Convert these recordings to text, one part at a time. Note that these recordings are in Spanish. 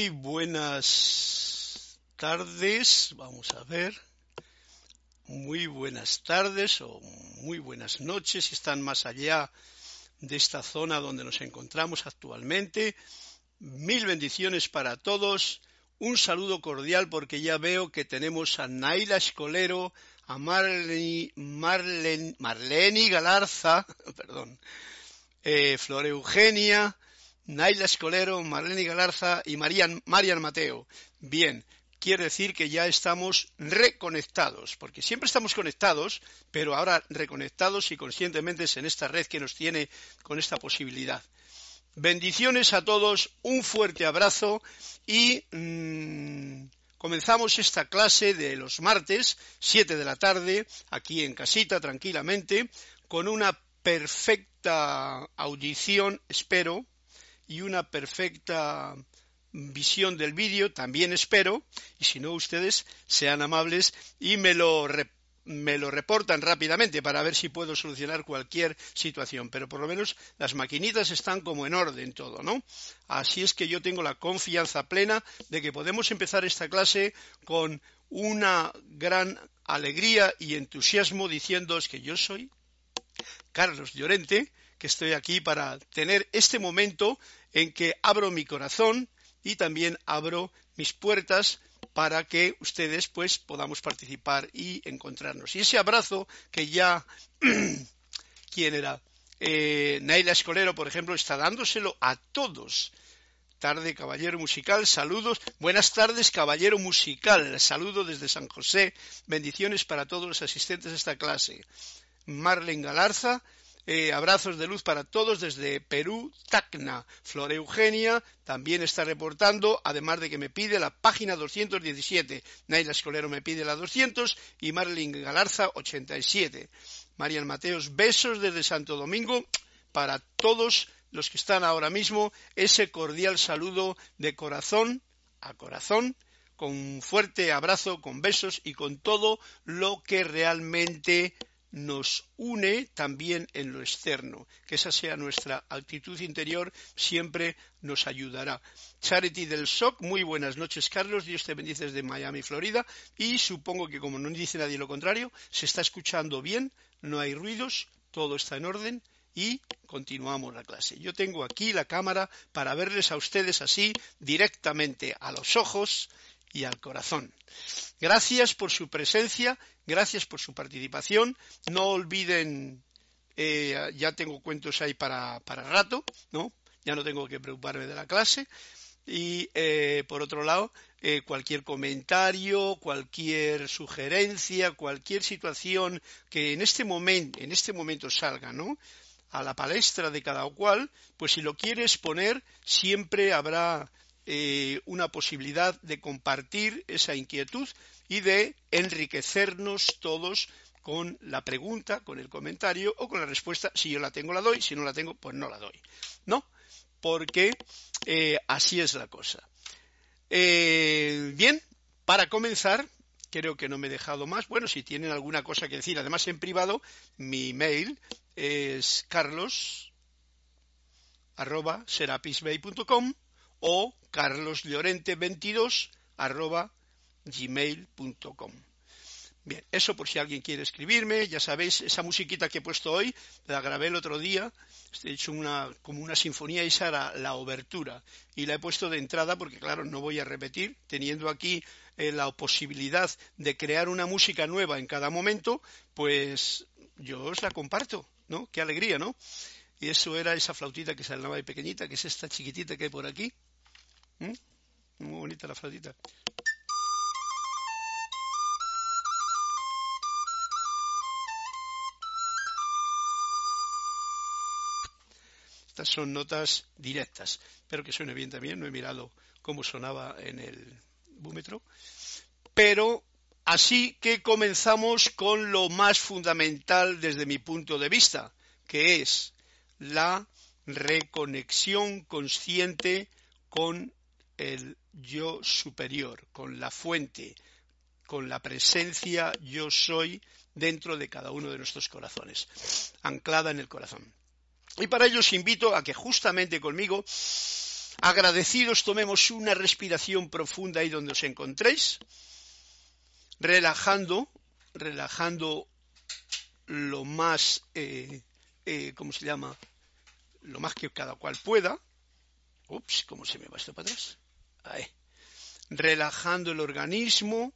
Muy buenas tardes, vamos a ver. Muy buenas tardes o muy buenas noches si están más allá de esta zona donde nos encontramos actualmente. Mil bendiciones para todos. Un saludo cordial porque ya veo que tenemos a Naila Escolero, a Marlene, Galarza, perdón, eh, Flor Eugenia, Naila Escolero, Marlene Galarza y Marian, Mateo. Bien, quiere decir que ya estamos reconectados, porque siempre estamos conectados, pero ahora reconectados y conscientemente en esta red que nos tiene con esta posibilidad. Bendiciones a todos, un fuerte abrazo y mmm, comenzamos esta clase de los martes, 7 de la tarde, aquí en casita, tranquilamente, con una perfecta audición, espero, y una perfecta visión del vídeo, también espero, y si no ustedes sean amables y me lo, me lo reportan rápidamente para ver si puedo solucionar cualquier situación, pero por lo menos las maquinitas están como en orden todo, ¿no? Así es que yo tengo la confianza plena de que podemos empezar esta clase con una gran alegría y entusiasmo diciéndoos que yo soy Carlos Llorente, que estoy aquí para tener este momento en que abro mi corazón y también abro mis puertas para que ustedes pues podamos participar y encontrarnos. Y ese abrazo que ya, ¿quién era? Eh, Naila Escolero, por ejemplo, está dándoselo a todos. Tarde, caballero musical, saludos. Buenas tardes, caballero musical. Saludo desde San José. Bendiciones para todos los asistentes a esta clase. Marlen Galarza, eh, abrazos de luz para todos desde Perú, Tacna. Flor Eugenia también está reportando, además de que me pide la página 217. Naila Escolero me pide la 200 y Marlene Galarza 87. Marian Mateos, besos desde Santo Domingo para todos los que están ahora mismo. Ese cordial saludo de corazón a corazón con un fuerte abrazo, con besos y con todo lo que realmente nos une también en lo externo. Que esa sea nuestra actitud interior, siempre nos ayudará. Charity del SOC, muy buenas noches, Carlos. Dios te bendice desde Miami, Florida. Y supongo que, como no dice nadie lo contrario, se está escuchando bien, no hay ruidos, todo está en orden y continuamos la clase. Yo tengo aquí la cámara para verles a ustedes así directamente a los ojos y al corazón. Gracias por su presencia, gracias por su participación. No olviden, eh, ya tengo cuentos ahí para, para rato, ¿no? Ya no tengo que preocuparme de la clase. Y eh, por otro lado, eh, cualquier comentario, cualquier sugerencia, cualquier situación que en este momento, en este momento salga, ¿no? a la palestra de cada cual, pues si lo quieres poner, siempre habrá eh, una posibilidad de compartir esa inquietud y de enriquecernos todos con la pregunta, con el comentario o con la respuesta. Si yo la tengo, la doy. Si no la tengo, pues no la doy. ¿No? Porque eh, así es la cosa. Eh, bien, para comenzar, creo que no me he dejado más. Bueno, si tienen alguna cosa que decir, además en privado, mi mail es carlos arroba serapisbay.com o carloslorente22 arroba gmail.com. Bien, eso por si alguien quiere escribirme, ya sabéis, esa musiquita que he puesto hoy, la grabé el otro día, he hecho una, como una sinfonía, esa era la obertura, y la he puesto de entrada porque, claro, no voy a repetir, teniendo aquí eh, la posibilidad de crear una música nueva en cada momento, pues yo os la comparto, ¿no? Qué alegría, ¿no? Y eso era esa flautita que se ahí pequeñita, que es esta chiquitita que hay por aquí, ¿Mm? Muy bonita la flautita. Estas son notas directas. Espero que suene bien también. No he mirado cómo sonaba en el búmetro. Pero así que comenzamos con lo más fundamental desde mi punto de vista, que es la reconexión consciente con el yo superior, con la fuente, con la presencia yo soy dentro de cada uno de nuestros corazones, anclada en el corazón. Y para ello os invito a que justamente conmigo Agradecidos, tomemos una respiración profunda ahí donde os encontréis, relajando, relajando lo más, eh, eh, ¿cómo se llama? Lo más que cada cual pueda. Ups, ¿cómo se me va esto para atrás? Ahí. Relajando el organismo,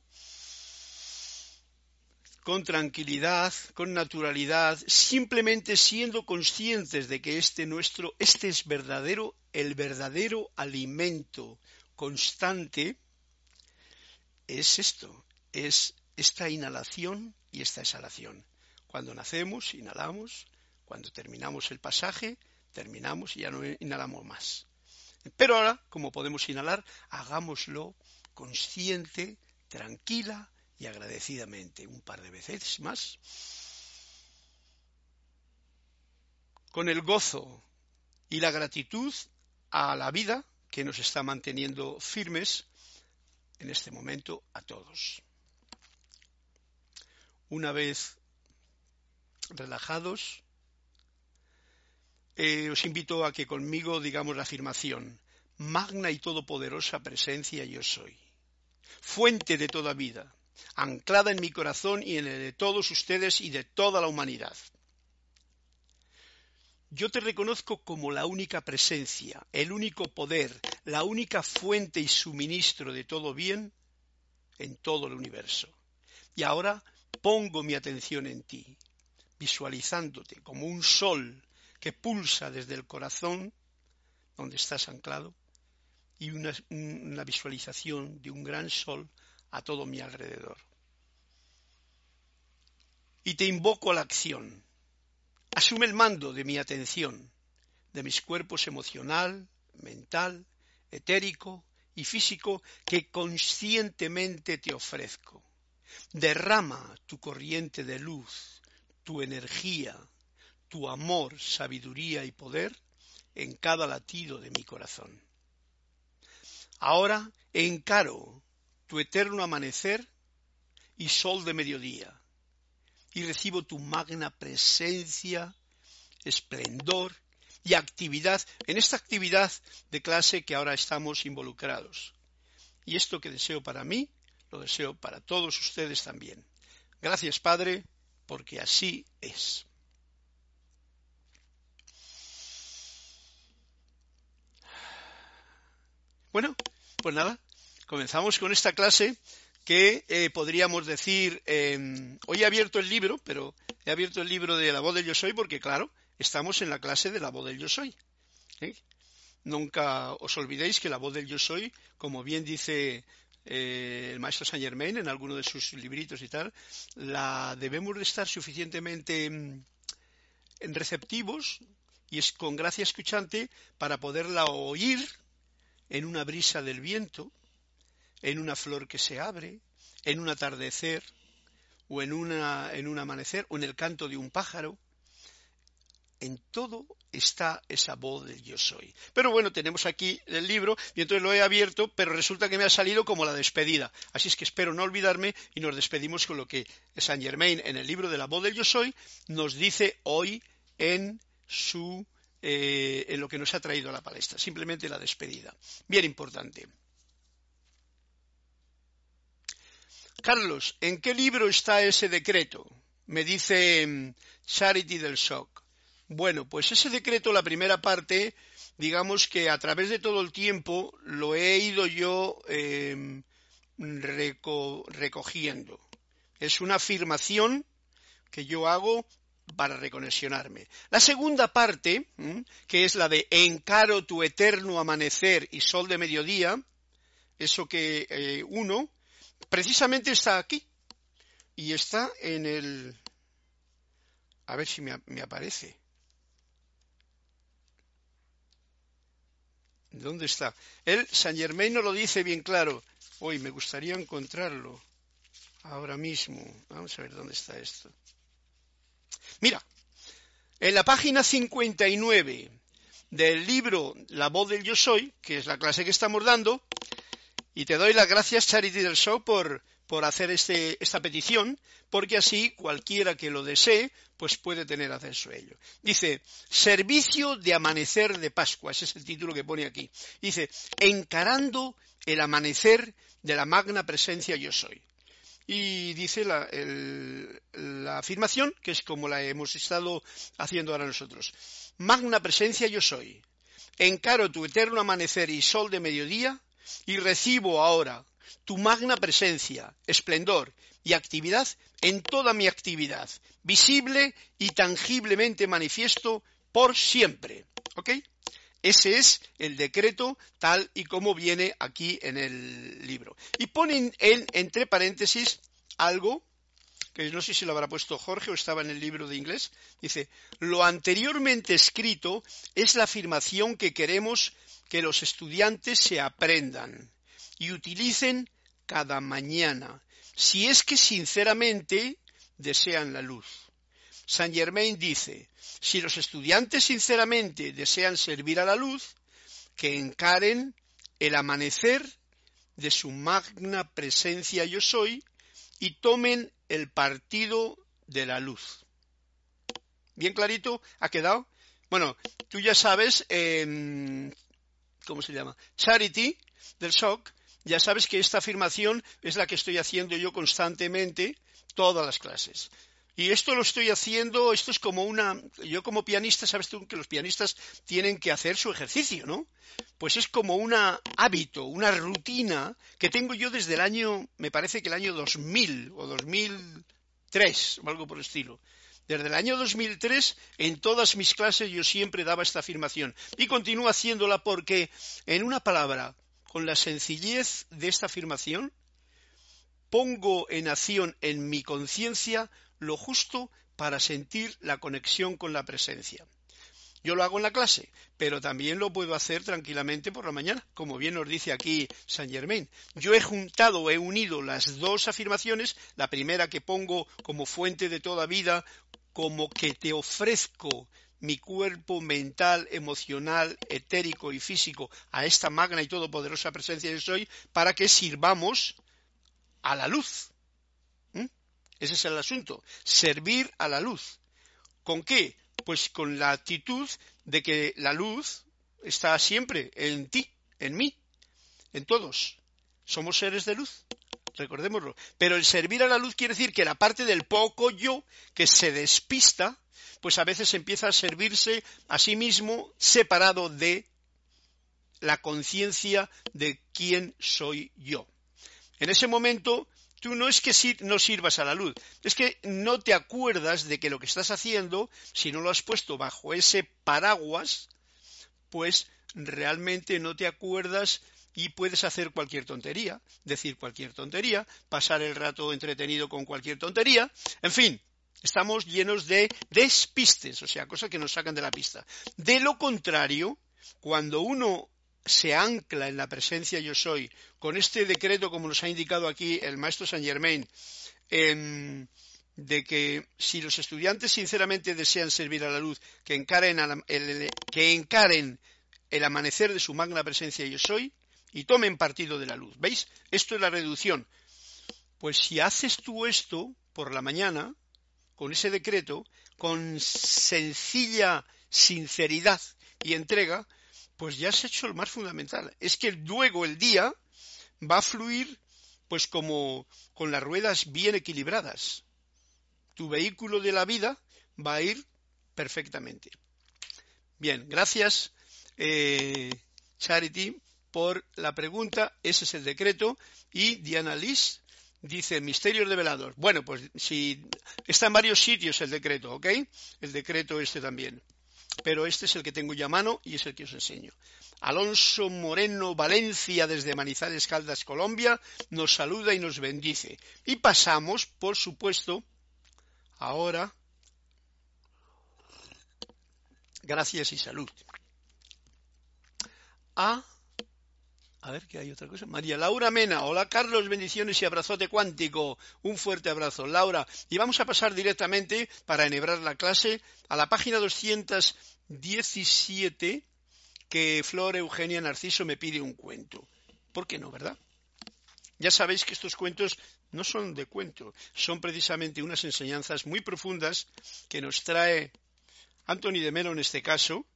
con tranquilidad, con naturalidad, simplemente siendo conscientes de que este nuestro, este es verdadero, el verdadero alimento constante, es esto, es esta inhalación y esta exhalación. Cuando nacemos, inhalamos, cuando terminamos el pasaje, terminamos y ya no inhalamos más. Pero ahora, como podemos inhalar, hagámoslo consciente, tranquila, y agradecidamente un par de veces más, con el gozo y la gratitud a la vida que nos está manteniendo firmes en este momento a todos. Una vez relajados, eh, os invito a que conmigo digamos la afirmación, magna y todopoderosa presencia yo soy, fuente de toda vida, anclada en mi corazón y en el de todos ustedes y de toda la humanidad. Yo te reconozco como la única presencia, el único poder, la única fuente y suministro de todo bien en todo el universo. Y ahora pongo mi atención en ti, visualizándote como un sol que pulsa desde el corazón, donde estás anclado, y una, una visualización de un gran sol a todo mi alrededor. Y te invoco a la acción. Asume el mando de mi atención, de mis cuerpos emocional, mental, etérico y físico que conscientemente te ofrezco. Derrama tu corriente de luz, tu energía, tu amor, sabiduría y poder en cada latido de mi corazón. Ahora encaro tu eterno amanecer y sol de mediodía, y recibo tu magna presencia, esplendor y actividad en esta actividad de clase que ahora estamos involucrados. Y esto que deseo para mí, lo deseo para todos ustedes también. Gracias, Padre, porque así es. Bueno, pues nada, comenzamos con esta clase que eh, podríamos decir, em, hoy he abierto el libro, pero he abierto el libro de la voz del yo soy porque, claro, estamos en la clase de la voz del yo soy. Nunca os olvidéis que la voz del yo soy, como bien dice eh, el maestro Saint Germain en alguno de sus libritos y tal, la debemos de estar suficientemente em, receptivos y es con gracia escuchante para poderla oír en una brisa del viento, en una flor que se abre, en un atardecer, o en, una, en un amanecer, o en el canto de un pájaro. En todo está esa voz del yo soy. Pero bueno, tenemos aquí el libro y entonces lo he abierto, pero resulta que me ha salido como la despedida. Así es que espero no olvidarme y nos despedimos con lo que Saint Germain en el libro de la voz del yo soy nos dice hoy en su eh, en lo que nos ha traído a la palestra. Simplemente la despedida. Bien importante. Carlos, ¿en qué libro está ese decreto? Me dice mm, Charity del Shock. Bueno, pues ese decreto, la primera parte, digamos que a través de todo el tiempo lo he ido yo em, recogiendo. Es una afirmación que yo hago para reconexionarme. La segunda parte, que es la de encaro tu eterno amanecer y sol de mediodía, eso que eh, uno precisamente está aquí y está en el... A ver si me, aparece. ¿Dónde está? Él, San Germain no lo dice bien claro. Hoy me gustaría encontrarlo ahora mismo. Vamos a ver dónde está esto. Mira, en la página 59 del libro La voz del yo soy, que es la clase que estamos dando, y te doy las gracias, Charity del Show, por, por hacer este, esta petición, porque así cualquiera que lo desee, pues puede tener acceso a ello. Dice, servicio de amanecer de Pascua, ese es el título que pone aquí. Dice, encarando el amanecer de la magna presencia yo soy. Y dice la, afirmación, que es como la hemos estado haciendo ahora nosotros. Magna presencia yo soy. Encaro tu eterno amanecer y sol de mediodía y recibo ahora tu magna presencia, esplendor y actividad en toda mi actividad, visible y tangiblemente manifiesto por siempre. ¿Ok? Ese es el decreto tal y como viene aquí en el libro. Y ponen en, entre paréntesis algo que no sé si lo habrá puesto Jorge o estaba en el libro de inglés. Dice, lo anteriormente escrito es la afirmación que queremos que los estudiantes se aprendan y utilicen cada mañana, si es que sinceramente desean la luz. Saint Germain dice, si los estudiantes sinceramente desean servir a la luz, que encaren el amanecer de su magna presencia yo soy y tomen el partido de la luz. ¿Bien clarito? ¿Ha quedado? Bueno, tú ya sabes, ¿cómo se llama? Charity del Shock ya sabes que esta afirmación es la que estoy haciendo yo constantemente todas las clases. Y esto lo estoy haciendo, esto es como una, yo como pianista, sabes tú que los pianistas tienen que hacer su ejercicio, ¿no? Pues es como un hábito, una rutina que tengo yo desde el año, me parece que el año 2000 o 2003 o algo por el estilo. Desde el año 2003, en todas mis clases yo siempre daba esta afirmación y continúo haciéndola porque, en una palabra, con la sencillez de esta afirmación, pongo en acción en mi conciencia lo justo para sentir la conexión con la presencia. Yo lo hago en la clase, pero también lo puedo hacer tranquilamente por la mañana, como bien nos dice aquí Saint Germain. Yo he juntado, he unido las dos afirmaciones, la primera que pongo como fuente de toda vida, como que te ofrezco mi cuerpo mental, emocional, etérico y físico a esta magna y todopoderosa presencia de soy para que sirvamos a la luz. Ese es el asunto, servir a la luz. ¿Con qué? Pues con la actitud de que la luz está siempre en ti, en mí, en todos. Somos seres de luz, recordémoslo. Pero el servir a la luz quiere decir que la parte del poco yo que se despista, pues a veces empieza a servirse a sí mismo separado de la conciencia de quién soy yo. En ese momento, tú no es que no sirvas a la luz, es que no te acuerdas de que lo que estás haciendo, si no lo has puesto bajo ese paraguas, pues realmente no te acuerdas y puedes hacer cualquier tontería, decir cualquier tontería, pasar el rato entretenido con cualquier tontería, en fin, Estamos llenos de despistes, o sea, cosas que nos sacan de la pista. De lo contrario, cuando uno se ancla en la presencia yo soy, con este decreto, como nos ha indicado aquí el maestro Saint Germain, de que si los estudiantes sinceramente desean servir a la luz, que encaren, el, que encaren el amanecer de su magna presencia yo soy y tomen partido de la luz. ¿Veis? Esto es la reducción. Pues si haces tú esto por la mañana, con ese decreto, con sencilla sinceridad y entrega, pues ya has hecho lo más fundamental. Es que luego el día va a fluir pues como con las ruedas bien equilibradas. Tu vehículo de la vida va a ir perfectamente. Bien, gracias eh, Charity por la pregunta. Ese es el decreto. Y Diana Liz dice misterios develados. Bueno, pues si está en varios sitios el decreto, ¿ok? El decreto este también. Pero este es el que tengo ya a mano y es el que os enseño. Alonso Moreno Valencia desde Manizales Caldas, Colombia, nos saluda y nos bendice. Y pasamos, por supuesto, ahora, gracias y salud, a a ver, ¿qué hay otra cosa. María Laura Mena. Hola Carlos, bendiciones y abrazote cuántico. Un fuerte abrazo. Laura. Y vamos a pasar directamente, para enhebrar la clase, a la página 217 que Flor Eugenia Narciso me pide un cuento. ¿Por qué no, verdad? Ya sabéis que estos cuentos no son de cuento, son precisamente unas enseñanzas muy profundas que nos trae Anthony de Melo en este caso,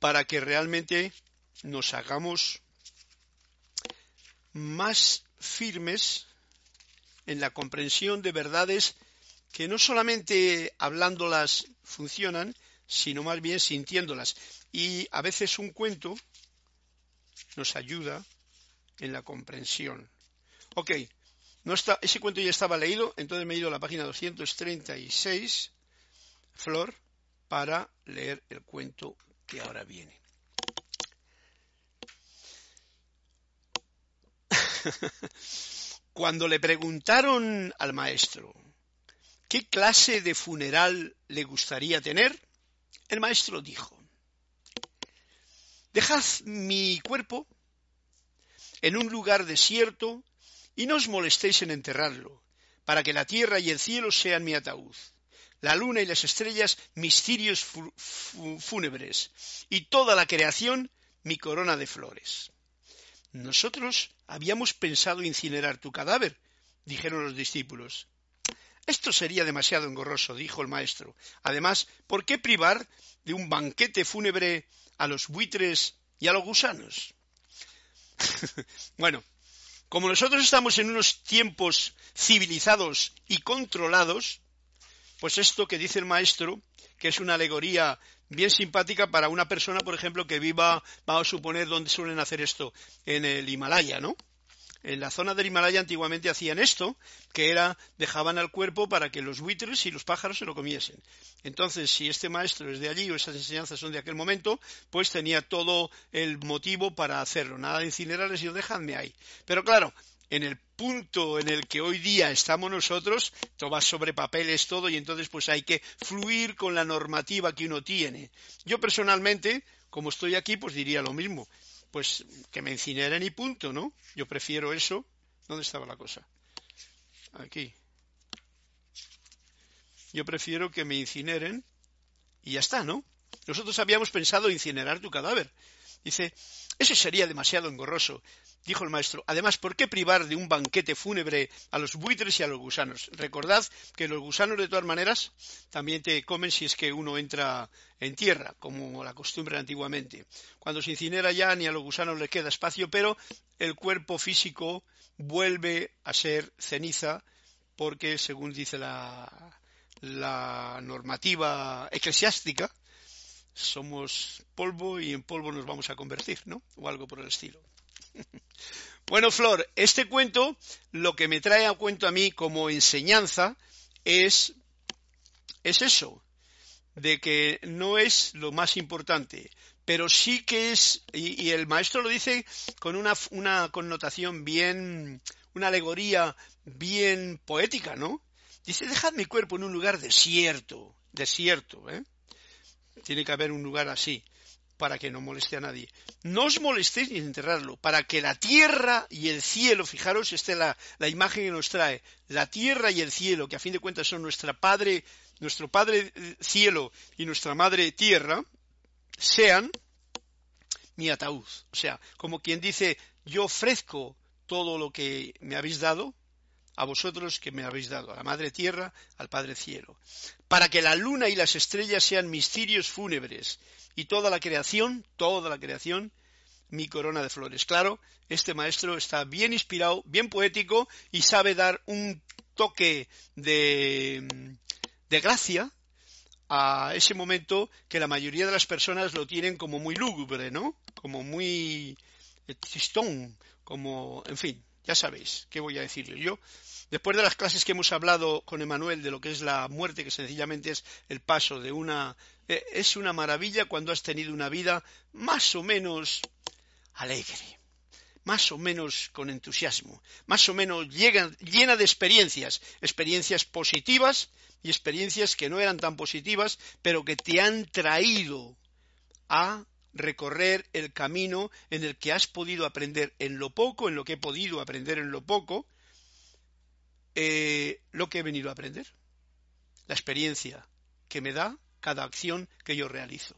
para que realmente nos hagamos más firmes en la comprensión de verdades que no solamente hablándolas funcionan, sino más bien sintiéndolas. Y a veces un cuento nos ayuda en la comprensión. Ok, no está, ese cuento ya estaba leído, entonces me he ido a la página 236, Flor, para leer el cuento que ahora viene. Cuando le preguntaron al maestro qué clase de funeral le gustaría tener, el maestro dijo, Dejad mi cuerpo en un lugar desierto y no os molestéis en enterrarlo, para que la tierra y el cielo sean mi ataúd, la luna y las estrellas mis cirios fúnebres, y toda la creación mi corona de flores. Nosotros habíamos pensado incinerar tu cadáver, dijeron los discípulos. Esto sería demasiado engorroso, dijo el maestro. Además, ¿por qué privar de un banquete fúnebre a los buitres y a los gusanos? bueno, como nosotros estamos en unos tiempos civilizados y controlados, pues esto que dice el maestro, que es una alegoría bien simpática para una persona, por ejemplo, que viva, vamos a suponer, donde suelen hacer esto, en el Himalaya, ¿no? en la zona del Himalaya antiguamente hacían esto, que era dejaban al cuerpo para que los buitres y los pájaros se lo comiesen. Entonces, si este maestro es de allí o esas enseñanzas son de aquel momento, pues tenía todo el motivo para hacerlo. Nada de incinerarles y dejadme ahí. Pero claro, en el punto en el que hoy día estamos nosotros, todo va sobre papeles todo y entonces pues hay que fluir con la normativa que uno tiene. Yo personalmente, como estoy aquí, pues diría lo mismo pues que me incineren y punto, ¿no? Yo prefiero eso. ¿Dónde estaba la cosa? Aquí. Yo prefiero que me incineren y ya está, ¿no? Nosotros habíamos pensado incinerar tu cadáver. Dice, eso sería demasiado engorroso dijo el maestro. Además, ¿por qué privar de un banquete fúnebre a los buitres y a los gusanos? Recordad que los gusanos, de todas maneras, también te comen si es que uno entra en tierra, como la costumbre antiguamente. Cuando se incinera ya ni a los gusanos les queda espacio, pero el cuerpo físico vuelve a ser ceniza porque, según dice la, la normativa eclesiástica, somos polvo y en polvo nos vamos a convertir, ¿no? O algo por el estilo. Bueno, Flor, este cuento lo que me trae a cuento a mí como enseñanza es, es eso, de que no es lo más importante, pero sí que es, y, el maestro lo dice con una, una, connotación bien, una alegoría bien poética, ¿no? Dice, dejad mi cuerpo en un lugar desierto, desierto, ¿eh? Tiene que haber un lugar así para que no moleste a nadie. No os molestéis ni enterrarlo, para que la tierra y el cielo, fijaros, esta es la, la, imagen que nos trae, la tierra y el cielo, que a fin de cuentas son nuestra Padre, nuestro Padre eh, cielo y nuestra Madre tierra, sean mi ataúd. O sea, como quien dice, yo ofrezco todo lo que me habéis dado, a vosotros que me habéis dado, a la Madre Tierra, al Padre Cielo, para que la luna y las estrellas sean mis cirios fúnebres y toda la creación, toda la creación, mi corona de flores. Claro, este maestro está bien inspirado, bien poético y sabe dar un toque de, de gracia a ese momento que la mayoría de las personas lo tienen como muy lúgubre, ¿no? Como muy tristón, como, en fin, ya sabéis, ¿qué voy a decirle yo? Después de las clases que hemos hablado con Emanuel de lo que es la muerte, que sencillamente es el paso de una... Eh, es una maravilla cuando has tenido una vida más o menos alegre, más o menos con entusiasmo, más o menos llena de experiencias, experiencias positivas y experiencias que no eran tan positivas, pero que te han traído a recorrer el camino en el que has podido aprender en lo poco, en lo que he podido aprender en lo poco, eh, lo que he venido a aprender, la experiencia que me da cada acción que yo realizo.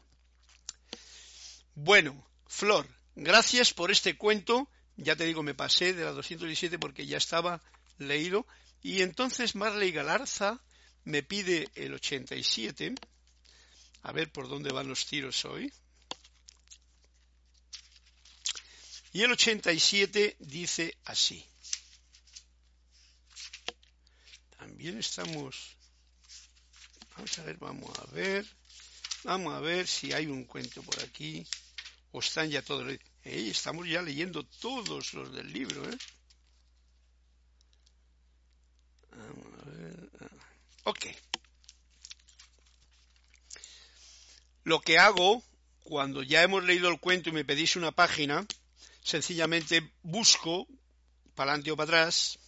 Bueno, Flor, gracias por este cuento ya te digo, me pasé de la 217 porque ya estaba leído. Y entonces Marley Galarza me pide el 87. A ver por dónde van los tiros hoy. Y el 87 dice así. También estamos... Vamos a ver, vamos a ver. Vamos a ver si hay un cuento por aquí. O están ya todos. estamos ya leyendo todos los del libro. ¿eh? Vamos a ver. Ok. Lo que hago cuando ya hemos leído el cuento y me pedís una página, sencillamente busco para adelante o para atrás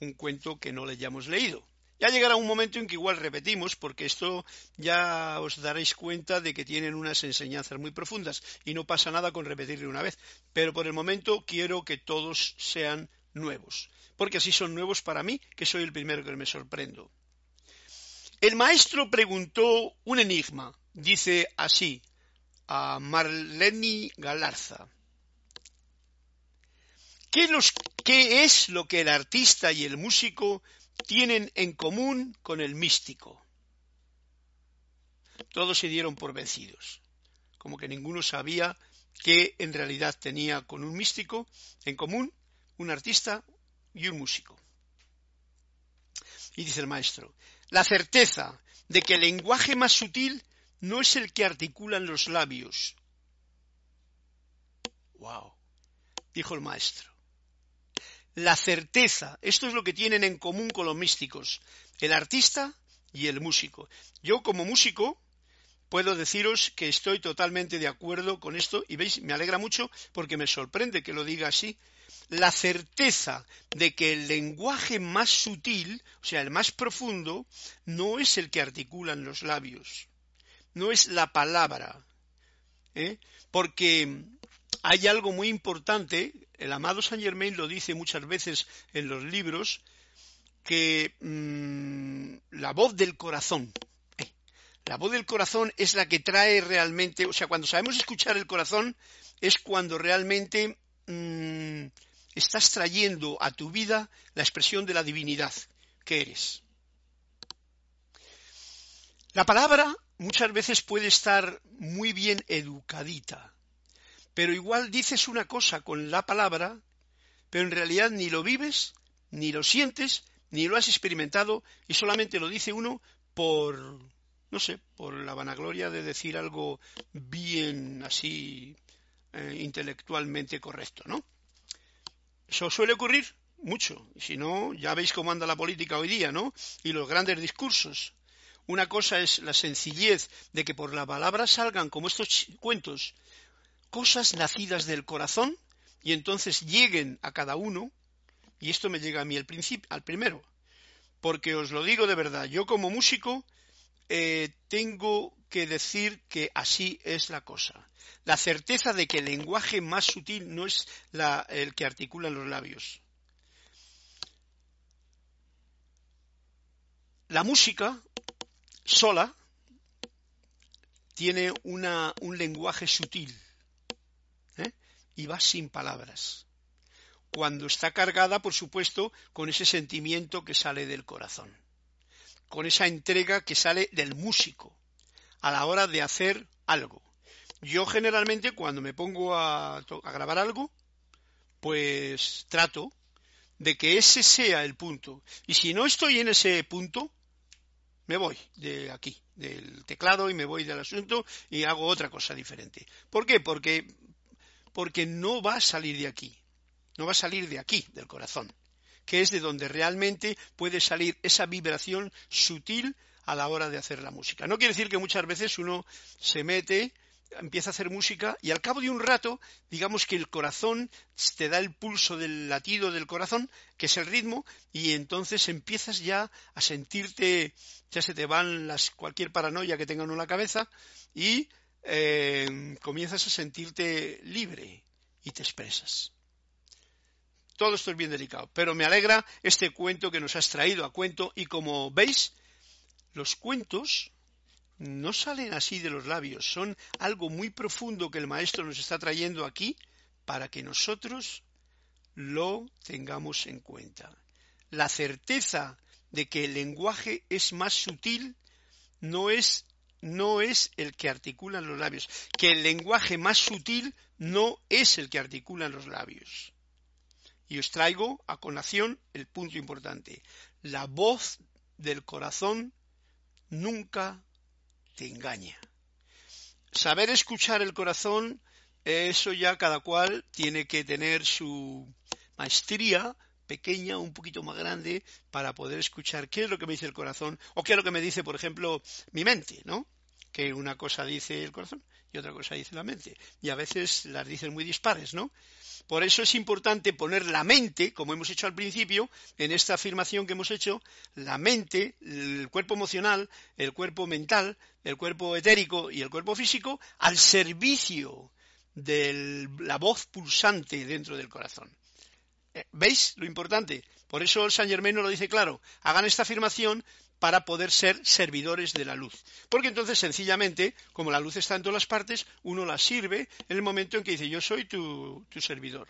un cuento que no le hayamos leído. Ya llegará un momento en que igual repetimos, porque esto ya os daréis cuenta de que tienen unas enseñanzas muy profundas y no pasa nada con repetirle una vez. Pero por el momento quiero que todos sean nuevos, porque así son nuevos para mí, que soy el primero que me sorprendo. El maestro preguntó un enigma, dice así, a Marleni Galarza. ¿Qué, es lo que el artista y el músico tienen en común con el místico? Todos se dieron por vencidos, como que ninguno sabía qué en realidad tenía con un místico en común un artista y un músico. Y dice el maestro, la certeza de que el lenguaje más sutil no es el que articulan los labios. Wow, dijo el maestro la certeza. Esto es lo que tienen en común con los místicos, el artista y el músico. Yo como músico puedo deciros que estoy totalmente de acuerdo con esto y veis, me alegra mucho porque me sorprende que lo diga así. La certeza de que el lenguaje más sutil, o sea, el más profundo, no es el que articulan los labios, no es la palabra, ¿eh? porque hay algo muy importante, el amado Saint Germain lo dice muchas veces en los libros, que mm, la voz del corazón, eh, la voz del corazón es la que trae realmente, o sea, cuando sabemos escuchar el corazón es cuando realmente mm, estás trayendo a tu vida la expresión de la divinidad que eres. La palabra muchas veces puede estar muy bien educadita, pero igual dices una cosa con la palabra, pero en realidad ni lo vives, ni lo sientes, ni lo has experimentado, y solamente lo dice uno por, no sé, por la vanagloria de decir algo bien así eh, intelectualmente correcto, ¿no? Eso suele ocurrir mucho, si no, ya veis cómo anda la política hoy día, ¿no? Y los grandes discursos. Una cosa es la sencillez de que por la palabra salgan como estos cuentos cosas nacidas del corazón y entonces lleguen a cada uno, y esto me llega a mí al, al primero, porque os lo digo de verdad, yo como músico eh, tengo que decir que así es la cosa. La certeza de que el lenguaje más sutil no es el que articulan los labios. La música sola tiene un lenguaje sutil y va sin palabras. Cuando está cargada, por supuesto, con ese sentimiento que sale del corazón, con esa entrega que sale del músico a la hora de hacer algo. Yo generalmente cuando me pongo a, a grabar algo, pues trato de que ese sea el punto. Y si no estoy en ese punto, me voy de aquí, del teclado y me voy del asunto y hago otra cosa diferente. ¿Por qué? Porque porque no va a salir de aquí, no va a salir de aquí, del corazón, que es de donde realmente puede salir esa vibración sutil a la hora de hacer la música. No quiere decir que muchas veces uno se mete, empieza a hacer música y al cabo de un rato, digamos que el corazón te da el pulso del latido del corazón, que es el ritmo, y entonces empiezas ya a sentirte, ya se te van las cualquier paranoia que tenga uno en la cabeza y eh, comienzas a sentirte libre y te expresas. Todo esto es bien delicado, pero me alegra este cuento que nos has traído a cuento y como veis, los cuentos no salen así de los labios, son algo muy profundo que el maestro nos está trayendo aquí para que nosotros lo tengamos en cuenta. La certeza de que el lenguaje es más sutil no es, no es el que articulan los labios, que el lenguaje más sutil no es el que articulan los labios. Y os traigo a colación el punto importante. La voz del corazón nunca te engaña. Saber escuchar el corazón, eso ya cada cual tiene que tener su maestría pequeña, un poquito más grande, para poder escuchar qué es lo que me dice el corazón o qué es lo que me dice, por ejemplo, mi mente, ¿no? Que una cosa dice el corazón y otra cosa dice la mente. Y a veces las dicen muy dispares, ¿no? Por eso es importante poner la mente, como hemos hecho al principio, en esta afirmación que hemos hecho, la mente, el cuerpo emocional, el cuerpo mental, el cuerpo etérico y el cuerpo físico al servicio de la voz pulsante dentro del corazón. ¿Veis lo importante? Por eso el San Germain lo dice claro. Hagan esta afirmación para poder ser servidores de la luz. Porque entonces, sencillamente, como la luz está en todas las partes, uno la sirve en el momento en que dice yo soy tu, tu servidor.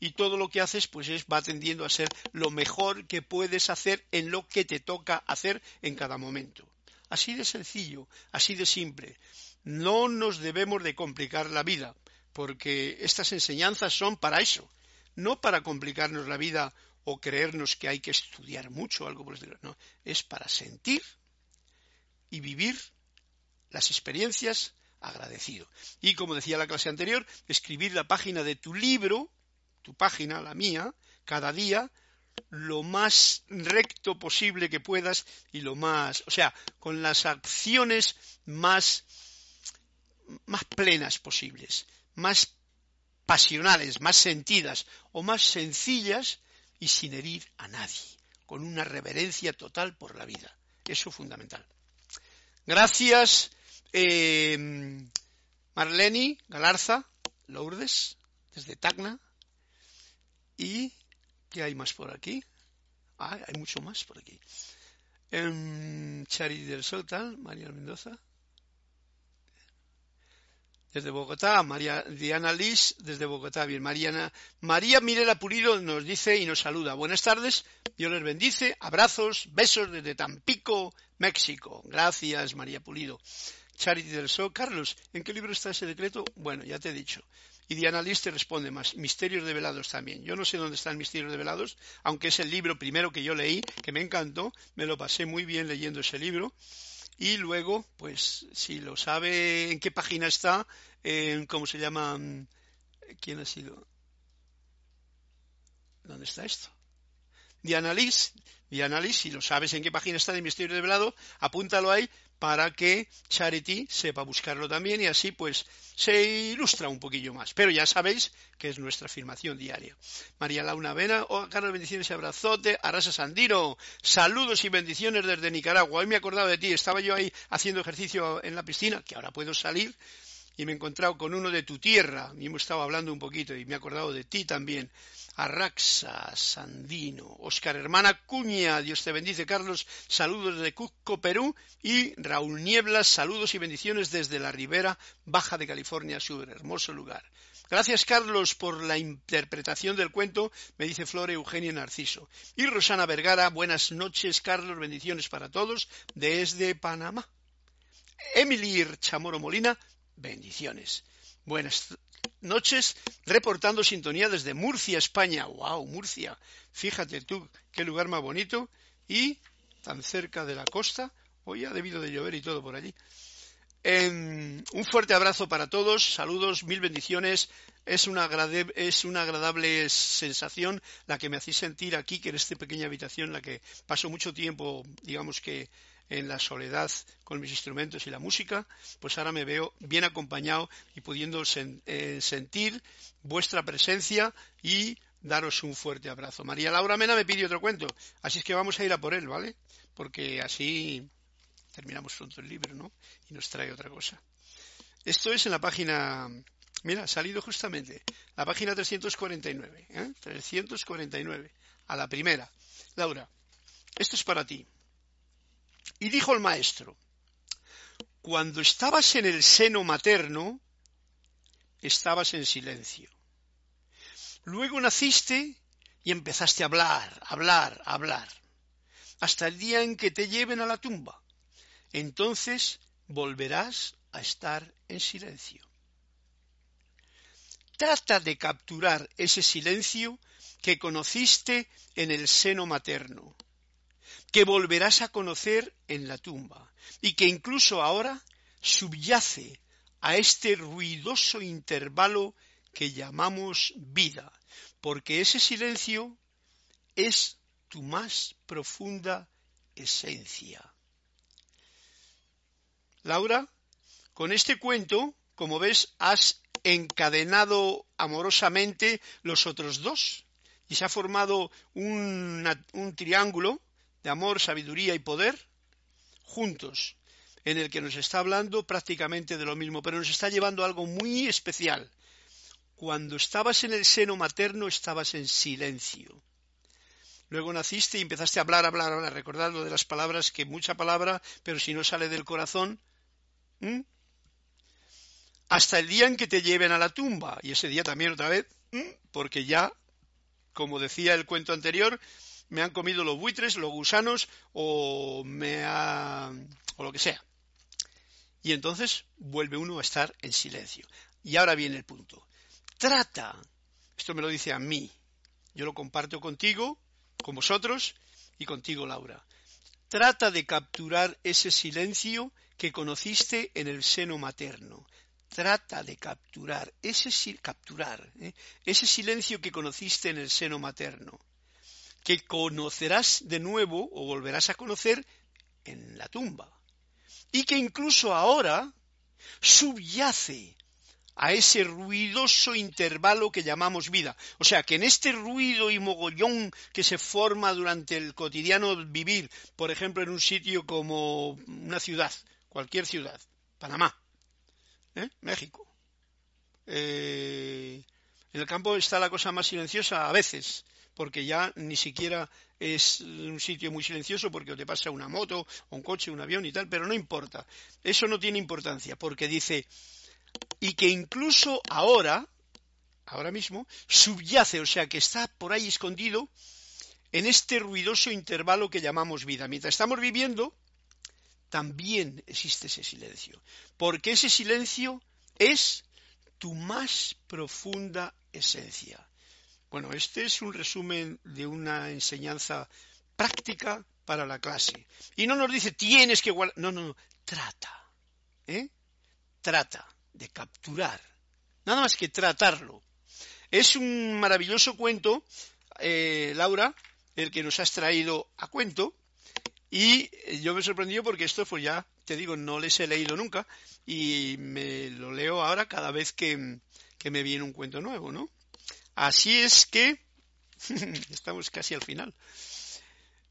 Y todo lo que haces, pues es, va tendiendo a ser lo mejor que puedes hacer en lo que te toca hacer en cada momento. Así de sencillo, así de simple. No nos debemos de complicar la vida, porque estas enseñanzas son para eso, no para complicarnos la vida o creernos que hay que estudiar mucho algo por el estilo. No, es para sentir y vivir las experiencias agradecido. Y como decía la clase anterior, escribir la página de tu libro, tu página, la mía, cada día, lo más recto posible que puedas y lo más, o sea, con las acciones más, más plenas posibles, más pasionales, más sentidas o más sencillas y sin herir a nadie, con una reverencia total por la vida. Eso es fundamental. Gracias, eh, Marleni Galarza, Lourdes, desde Tacna. ¿Y qué hay más por aquí? Ah, hay mucho más por aquí. Eh, Charity del Sol, María Mendoza desde Bogotá, María Diana Liz desde Bogotá, bien, Mariana, María Mirela Pulido nos dice y nos saluda. Buenas tardes, Dios les bendice, abrazos, besos desde Tampico, México. Gracias, María Pulido. Charity del Sol, Carlos, ¿en qué libro está ese decreto? Bueno, ya te he dicho. Y Diana Liz te responde más, Misterios de Velados también. Yo no sé dónde están Misterios de Velados, aunque es el libro primero que yo leí, que me encantó, me lo pasé muy bien leyendo ese libro y luego, pues si lo sabe en qué página está, en cómo se llama, quién ha sido, ¿dónde está esto? Diana Liz, si lo sabes en qué página está de Misterio de Velado, apúntalo ahí para que Charity sepa buscarlo también y así pues se ilustra un poquillo más. Pero ya sabéis que es nuestra afirmación diaria. María Launa Vena, oh, Carlos, bendiciones y abrazote. Arasa Sandino, saludos y bendiciones desde Nicaragua. Hoy me he acordado de ti, estaba yo ahí haciendo ejercicio en la piscina, que ahora puedo salir, y me he encontrado con uno de tu tierra, y hemos estado hablando un poquito, y me he acordado de ti también. Arraxa, Sandino, Oscar Hermana Cuña, Dios te bendice, Carlos, saludos desde Cusco, Perú, y Raúl Nieblas, saludos y bendiciones desde la Ribera Baja de California Sur, hermoso lugar. Gracias, Carlos, por la interpretación del cuento, me dice Flore Eugenia Narciso. Y Rosana Vergara, buenas noches, Carlos, bendiciones para todos, desde Panamá. Emily Chamoro Molina, bendiciones. Buenas noches, reportando sintonía desde Murcia, España. ¡Wow! Murcia. Fíjate tú, qué lugar más bonito y tan cerca de la costa. Hoy ha debido de llover y todo por allí. Em, un fuerte abrazo para todos, saludos, mil bendiciones. Es una, es una agradable sensación la que me hacéis sentir aquí, que en esta pequeña habitación en la que paso mucho tiempo, digamos que en la soledad con mis instrumentos y la música, pues ahora me veo bien acompañado y pudiendo eh, sentir vuestra presencia y daros un fuerte abrazo. María Laura Mena me pide otro cuento, así es que vamos a ir a por él, ¿vale? Porque así terminamos pronto el libro, ¿no? Y nos trae otra cosa. Esto es en la página, mira, ha salido justamente, la página 349, ¿eh? 349, a la primera. Laura, esto es para ti. Y dijo el maestro, cuando estabas en el seno materno, estabas en silencio. Luego naciste y empezaste a hablar, hablar, hablar, hasta el día en que te lleven a la tumba. Entonces volverás a estar en silencio. Trata de capturar ese silencio que conociste en el seno materno, que volverás a conocer en la tumba y que incluso ahora subyace a este ruidoso intervalo que llamamos vida, porque ese silencio es tu más profunda esencia. Laura, con este cuento, como ves, has encadenado amorosamente los otros dos y se ha formado un, triángulo de amor, sabiduría y poder juntos, en el que nos está hablando prácticamente de lo mismo, pero nos está llevando algo muy especial. Cuando estabas en el seno materno estabas en silencio. Luego naciste y empezaste a hablar, hablar, hablar, recordar lo de las palabras, que mucha palabra, pero si no sale del corazón, hasta el día en que te lleven a la tumba. Y ese día también otra vez, porque ya, como decía el cuento anterior, me han comido los buitres, los gusanos o me ha... o lo que sea. Y entonces vuelve uno a estar en silencio. Y ahora viene el punto. Trata, esto me lo dice a mí, yo lo comparto contigo, con vosotros y contigo, Laura. Trata de capturar ese silencio que conociste en el seno materno. Trata de capturar ese, ¿eh? ese silencio que conociste en el seno materno, que conocerás de nuevo o volverás a conocer en la tumba, y que incluso ahora subyace a ese ruidoso intervalo que llamamos vida. O sea, que en este ruido y mogollón que se forma durante el cotidiano vivir, por ejemplo, en un sitio como una ciudad, cualquier ciudad, Panamá, ¿eh? México. Eh, en el campo está la cosa más silenciosa a veces, porque ya ni siquiera es un sitio muy silencioso porque te pasa una moto, un coche, un avión y tal, pero no importa. Eso no tiene importancia, porque dice, y que incluso ahora, ahora mismo, subyace, o sea, que está por ahí escondido en este ruidoso intervalo que llamamos vida. Mientras estamos viviendo, también existe ese silencio, porque ese silencio es tu más profunda esencia. Bueno, este es un resumen de una enseñanza práctica para la clase. Y no nos dice tienes que guardar, no, no, no, trata, ¿eh? Trata de capturar, nada más que tratarlo. Es un maravilloso cuento, eh, Laura, el que nos has traído a cuento, y yo me sorprendió porque esto, pues ya te digo, no les he leído nunca y me lo leo ahora cada vez que, me viene un cuento nuevo, ¿no? Así es que estamos casi al final.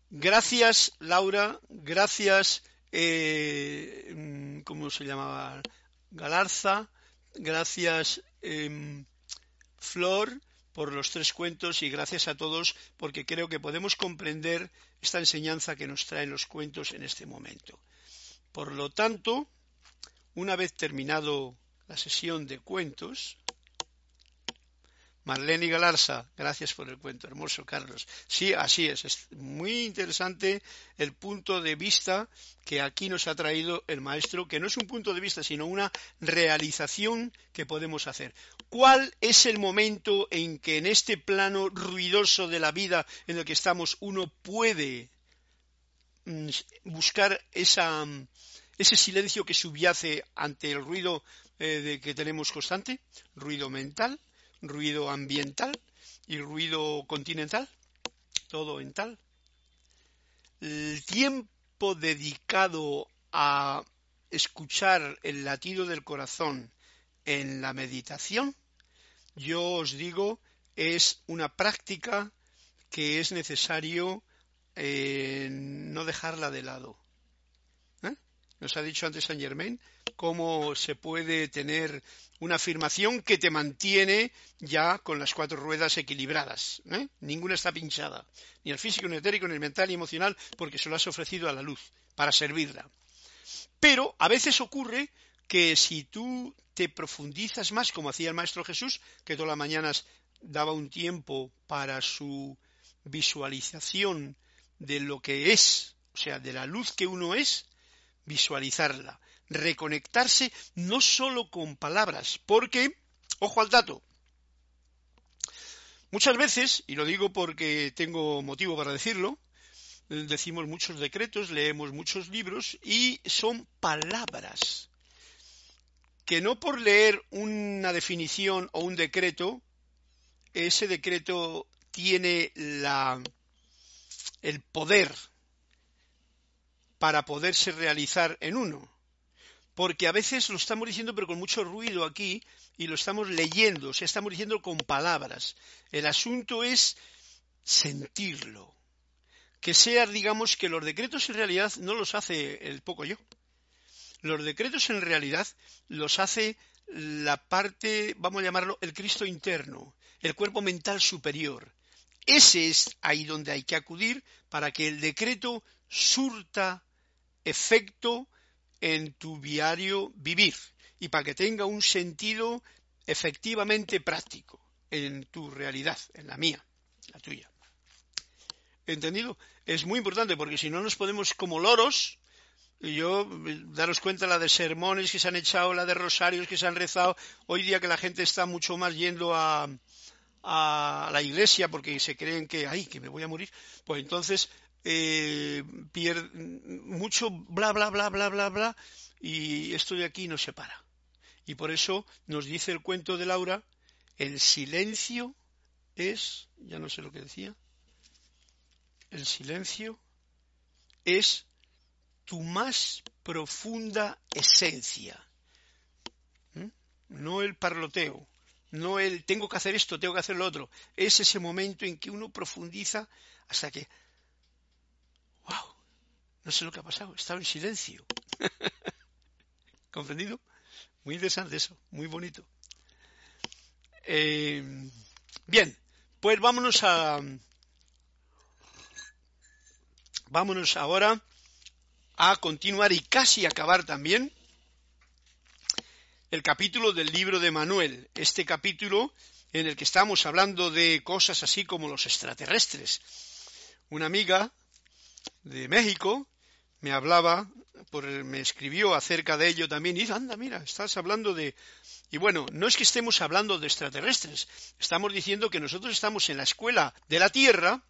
Gracias, Laura. Gracias, eh, ¿cómo se llamaba? Galarza. Gracias, em, Flor por los tres cuentos y gracias a todos porque creo que podemos comprender esta enseñanza que nos traen los cuentos en este momento. Por lo tanto, una vez terminado la sesión de cuentos, Marlene Galarza, gracias por el cuento, hermoso Carlos. Sí, así es, es muy interesante el punto de vista que aquí nos ha traído el maestro, que no es un punto de vista, sino una realización que podemos hacer. ¿Cuál es el momento en que en este plano ruidoso de la vida en el que estamos uno puede mm, buscar esa, ese silencio que subyace ante el ruido eh, de que tenemos constante, ruido mental? Ruido ambiental y ruido continental, todo en tal. El tiempo dedicado a escuchar el latido del corazón en la meditación, yo os digo, es una práctica que es necesario eh, no dejarla de lado. ¿Eh? Nos ha dicho antes Saint Germain cómo se puede tener una afirmación que te mantiene ya con las cuatro ruedas equilibradas. ¿eh? Ninguna está pinchada, ni el físico, ni el etérico, ni el mental, ni emocional, porque se lo has ofrecido a la luz para servirla. Pero a veces ocurre que si tú te profundizas más, como hacía el Maestro Jesús, que todas las mañanas daba un tiempo para su visualización de lo que es, o sea, de la luz que uno es, visualizarla, reconectarse no solo con palabras, porque, ojo al dato, muchas veces, y lo digo porque tengo motivo para decirlo, decimos muchos decretos, leemos muchos libros y son palabras que no por leer una definición o un decreto, ese decreto tiene la, el poder para poderse realizar en uno. Porque a veces lo estamos diciendo pero con mucho ruido aquí y lo estamos leyendo, o sea, estamos diciendo con palabras. El asunto es sentirlo. Que sea, digamos, que los decretos en realidad no los hace el poco yo. Los decretos en realidad los hace la parte, vamos a llamarlo, el Cristo interno, el cuerpo mental superior. Ese es ahí donde hay que acudir para que el decreto surta efecto en tu diario vivir y para que tenga un sentido efectivamente práctico en tu realidad, en la mía, la tuya. ¿Entendido? Es muy importante porque si no nos podemos como loros, y yo, daros cuenta la de sermones que se han echado, la de rosarios que se han rezado, hoy día que la gente está mucho más yendo a, a la iglesia porque se creen que, ay, que me voy a morir, pues entonces eh, mucho bla, bla, bla, bla, bla, bla, y esto de aquí no se para. Y por eso nos dice el cuento de Laura, el silencio es, ya no sé lo que decía, el silencio es tu más profunda esencia, ¿Mm? no el parloteo, no el tengo que hacer esto, tengo que hacer lo otro, es ese momento en que uno profundiza hasta que no sé lo que ha pasado, estaba en silencio. ¿Comprendido? Muy interesante eso, muy bonito. Eh, bien, pues vámonos a... Vámonos ahora a continuar y casi acabar también el capítulo del libro de Manuel. Este capítulo en el que estamos hablando de cosas así como los extraterrestres. Una amiga de México me hablaba, por, me escribió acerca de ello también y dice, anda, mira, estás hablando de... Y bueno, no es que estemos hablando de extraterrestres, estamos diciendo que nosotros estamos en la escuela de la Tierra,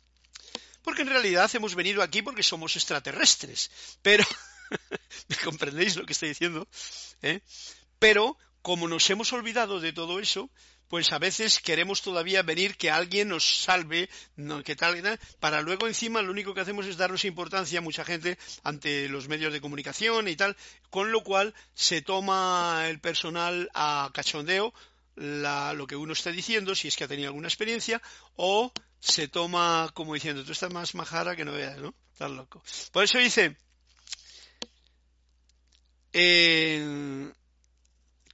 porque en realidad hemos venido aquí porque somos extraterrestres. Pero, ¿me comprendéis lo que estoy diciendo? ¿Eh? Pero, como nos hemos olvidado de todo eso, pues a veces queremos todavía venir que alguien nos salve, que tal, para luego encima lo único que hacemos es darnos importancia a mucha gente ante los medios de comunicación y tal, con lo cual se toma el personal a cachondeo lo que uno está diciendo, si es que ha tenido alguna experiencia, o se toma como diciendo, tú estás más majara que no veas, ¿no? Estás loco. Por eso dice,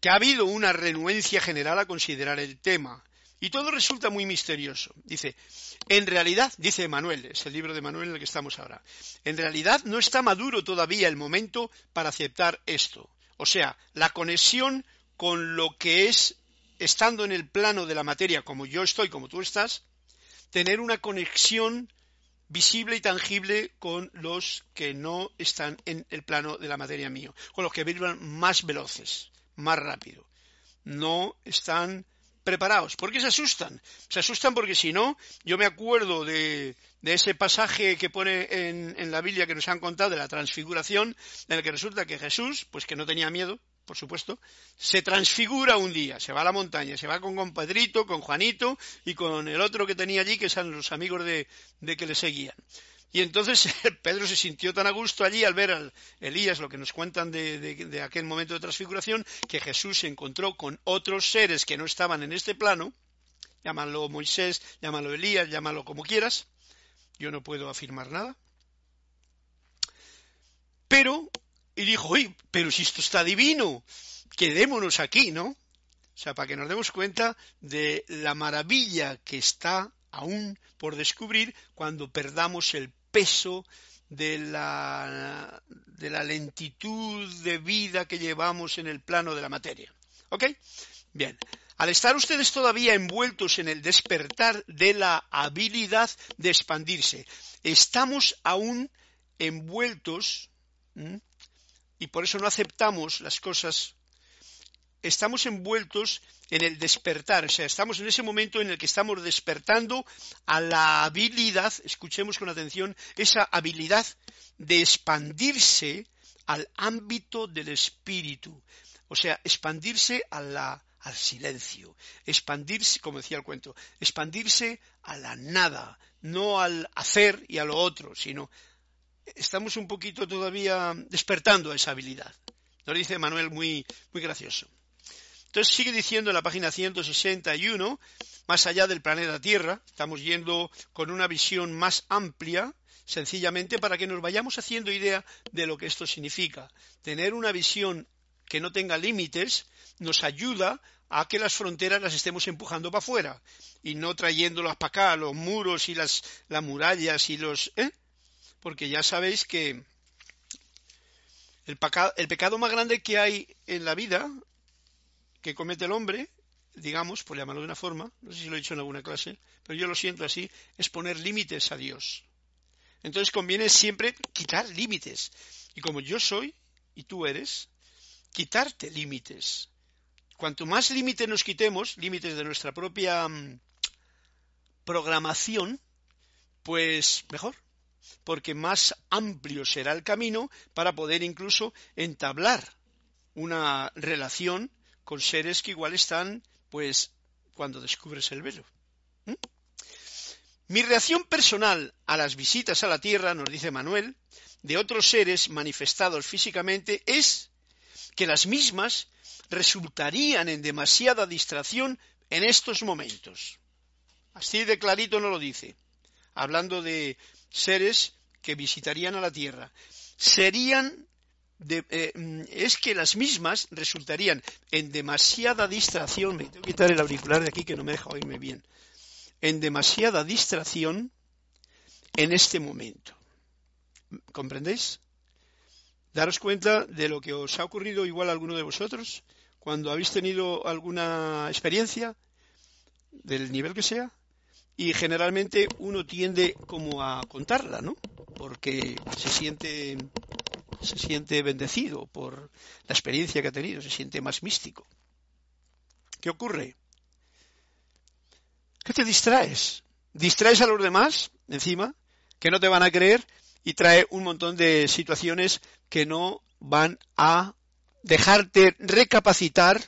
que ha habido una renuencia general a considerar el tema. Y todo resulta muy misterioso. Dice, en realidad, dice Manuel, es el libro de Manuel en el que estamos ahora, en realidad no está maduro todavía el momento para aceptar esto. O sea, la conexión con lo que es, estando en el plano de la materia como yo estoy, como tú estás, tener una conexión visible y tangible con los que no están en el plano de la materia mío, con los que vivan más veloces más rápido. No están preparados. ¿Por qué se asustan? Se asustan porque si no, yo me acuerdo de, ese pasaje que pone en, en, la Biblia que nos han contado de la transfiguración, en el que resulta que Jesús, pues que no tenía miedo, por supuesto, se transfigura un día, se va a la montaña, se va con Pedrito, con Juanito y con el otro que tenía allí, que son los amigos de que le seguían. Y entonces Pedro se sintió tan a gusto allí al ver a Elías, lo que nos cuentan de, aquel momento de transfiguración, que Jesús se encontró con otros seres que no estaban en este plano, llámalo Moisés, llámalo Elías, llámalo como quieras, yo no puedo afirmar nada. Pero, y dijo, oye, pero si esto está divino, quedémonos aquí, ¿no? O sea, para que nos demos cuenta de la maravilla que está aún por descubrir cuando perdamos el peso de la, de la lentitud de vida que llevamos en el plano de la materia. ¿Ok? Bien. Al estar ustedes todavía envueltos en el despertar de la habilidad de expandirse, estamos aún envueltos y por eso no aceptamos las cosas, estamos envueltos en el despertar, o sea, estamos en ese momento en el que estamos despertando a la habilidad, escuchemos con atención, esa habilidad de expandirse al ámbito del espíritu, o sea, expandirse al silencio, expandirse, como decía el cuento, expandirse a la nada, no al hacer y a lo otro, sino estamos un poquito todavía despertando esa habilidad. Nos dice Manuel muy, muy gracioso. Entonces sigue diciendo en la página 161, más allá del planeta Tierra, estamos yendo con una visión más amplia, sencillamente para que nos vayamos haciendo idea de lo que esto significa. Tener una visión que no tenga límites nos ayuda a que las fronteras las estemos empujando para afuera y no trayéndolas para acá, los muros y las, las murallas y los... ¿eh? porque ya sabéis que el, pecado más grande que hay en la vida que comete el hombre, digamos, por llamarlo de una forma, no sé si lo he dicho en alguna clase, pero yo lo siento así, es poner límites a Dios. Entonces conviene siempre quitar límites. Y como yo soy y tú eres, quitarte límites. Cuanto más límites nos quitemos, límites de nuestra propia mm, programación, pues mejor porque más amplio será el camino para poder incluso entablar una relación con seres que igual están, pues, cuando descubres el velo. ¿Mm? Mi reacción personal a las visitas a la Tierra, nos dice Manuel, de otros seres manifestados físicamente es que las mismas resultarían en demasiada distracción en estos momentos. Así de clarito no lo dice, hablando de seres que visitarían a la Tierra. Serían eh, mm, es que las mismas resultarían en demasiada distracción, me tengo que quitar el auricular de aquí que no me deja oírme bien, en demasiada distracción en este momento. ¿Comprendéis? Daros cuenta de lo que os ha ocurrido igual a alguno de vosotros cuando habéis tenido alguna experiencia del nivel que sea y generalmente uno tiende como a contarla, ¿no? Porque se siente se siente bendecido por la experiencia que ha tenido, se siente más místico. ¿Qué ocurre? ¿Qué te distraes? Distraes a los demás, encima, que no te van a creer y trae un montón de situaciones que no van a dejarte recapacitar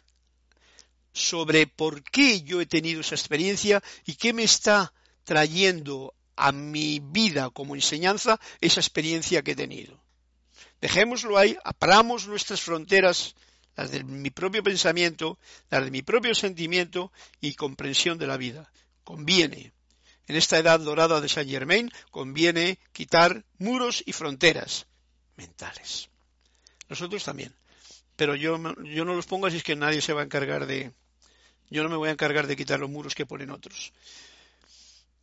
sobre por qué yo he tenido esa experiencia y qué me está trayendo a mi vida como enseñanza esa experiencia que he tenido. Dejémoslo ahí, apramos nuestras fronteras, las de mi propio pensamiento, las de mi propio sentimiento y comprensión de la vida. Conviene. En esta edad dorada de Saint Germain conviene quitar muros y fronteras mentales. Nosotros también. Pero yo, yo no los pongo así es que nadie se va a encargar de, yo no me voy a encargar de quitar los muros que ponen otros.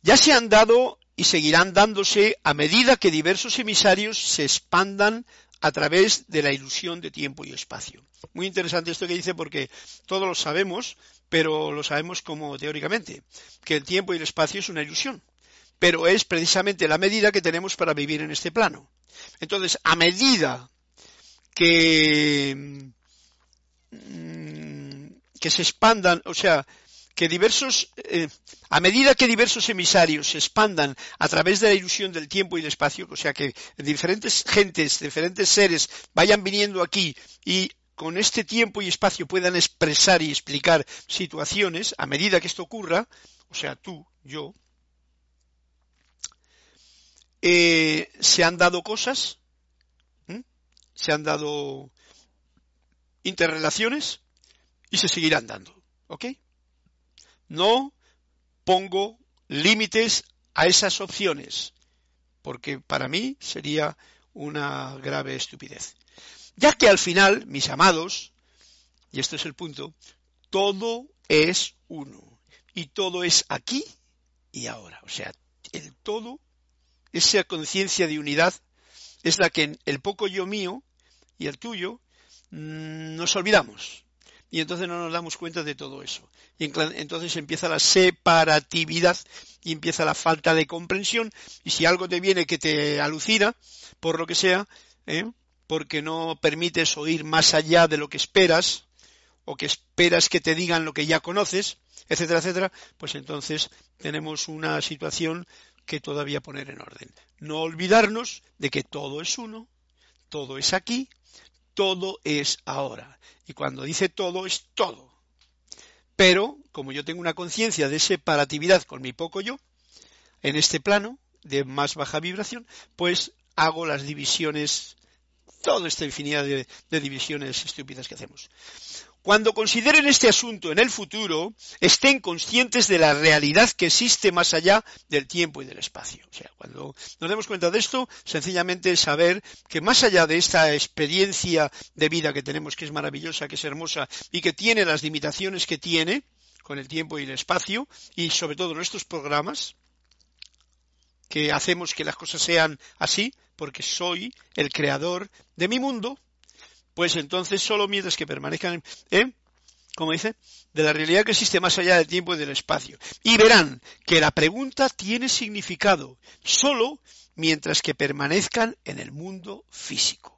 Ya se han dado y seguirán dándose a medida que diversos emisarios se expandan a través de la ilusión de tiempo y espacio. Muy interesante esto que dice porque todos lo sabemos, pero lo sabemos como teóricamente, que el tiempo y el espacio es una ilusión, pero es precisamente la medida que tenemos para vivir en este plano. Entonces, a medida que que se expandan, o sea, que diversos, eh, a medida que diversos emisarios se expandan a través de la ilusión del tiempo y el espacio, o sea, que diferentes gentes, diferentes seres vayan viniendo aquí y con este tiempo y espacio puedan expresar y explicar situaciones, a medida que esto ocurra, o sea, tú, yo, eh, se han dado cosas, se han dado interrelaciones, y se seguirán dando. ¿Ok? No pongo límites a esas opciones, porque para mí sería una grave estupidez. Ya que al final, mis amados, y este es el punto, todo es uno. Y todo es aquí y ahora. O sea, el todo, esa conciencia de unidad, es la que en el poco yo mío y el tuyo mm, nos olvidamos y entonces no nos damos cuenta de todo eso. Y entonces empieza la separatividad y empieza la falta de comprensión. Y si algo te viene que te alucina, por lo que sea, ¿eh? porque no permites oír más allá de lo que esperas, o que esperas que te digan lo que ya conoces, etcétera, etcétera, pues entonces tenemos una situación que todavía poner en orden. No olvidarnos de que todo es uno, todo es aquí, todo es ahora. Y cuando dice todo, es todo. Pero, como yo tengo una conciencia de separatividad con mi poco yo, en este plano de más baja vibración, pues hago las divisiones, toda esta infinidad de, de divisiones estúpidas que hacemos. Cuando consideren este asunto en el futuro, estén conscientes de la realidad que existe más allá del tiempo y del espacio. O sea, cuando nos demos cuenta de esto, sencillamente saber que más allá de esta experiencia de vida que tenemos, que es maravillosa, que es hermosa y que tiene las limitaciones que tiene con el tiempo y el espacio, y sobre todo nuestros programas, que hacemos que las cosas sean así, porque soy el creador de mi mundo, pues entonces solo mientras que permanezcan, ¿eh? como dice, de la realidad que existe más allá del tiempo y del espacio. Y verán que la pregunta tiene significado solo mientras que permanezcan en el mundo físico.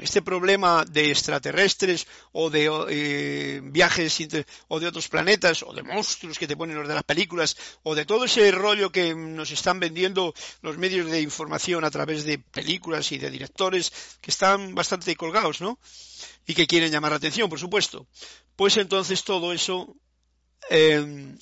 Este problema de extraterrestres o de eh, viajes o de otros planetas o de monstruos que te ponen los de las películas o de todo ese rollo que nos están vendiendo los medios de información a través de películas y de directores que están bastante colgados, ¿no? Y que quieren llamar la atención, por supuesto. Pues entonces todo eso, em,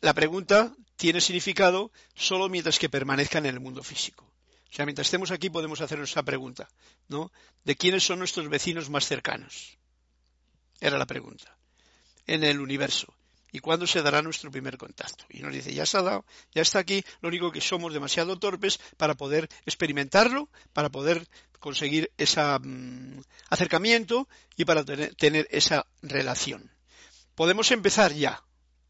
la pregunta tiene significado solo mientras que permanezcan en el mundo físico. O sea, mientras estemos aquí podemos hacernos esa pregunta, ¿no? ¿De quiénes son nuestros vecinos más cercanos? Era la pregunta. En el universo. ¿Y cuándo se dará nuestro primer contacto? Y nos dice, ya se ha dado, ya está aquí, lo único que somos demasiado torpes para poder experimentarlo, para poder conseguir ese mm, acercamiento y para tener esa relación. Podemos empezar ya,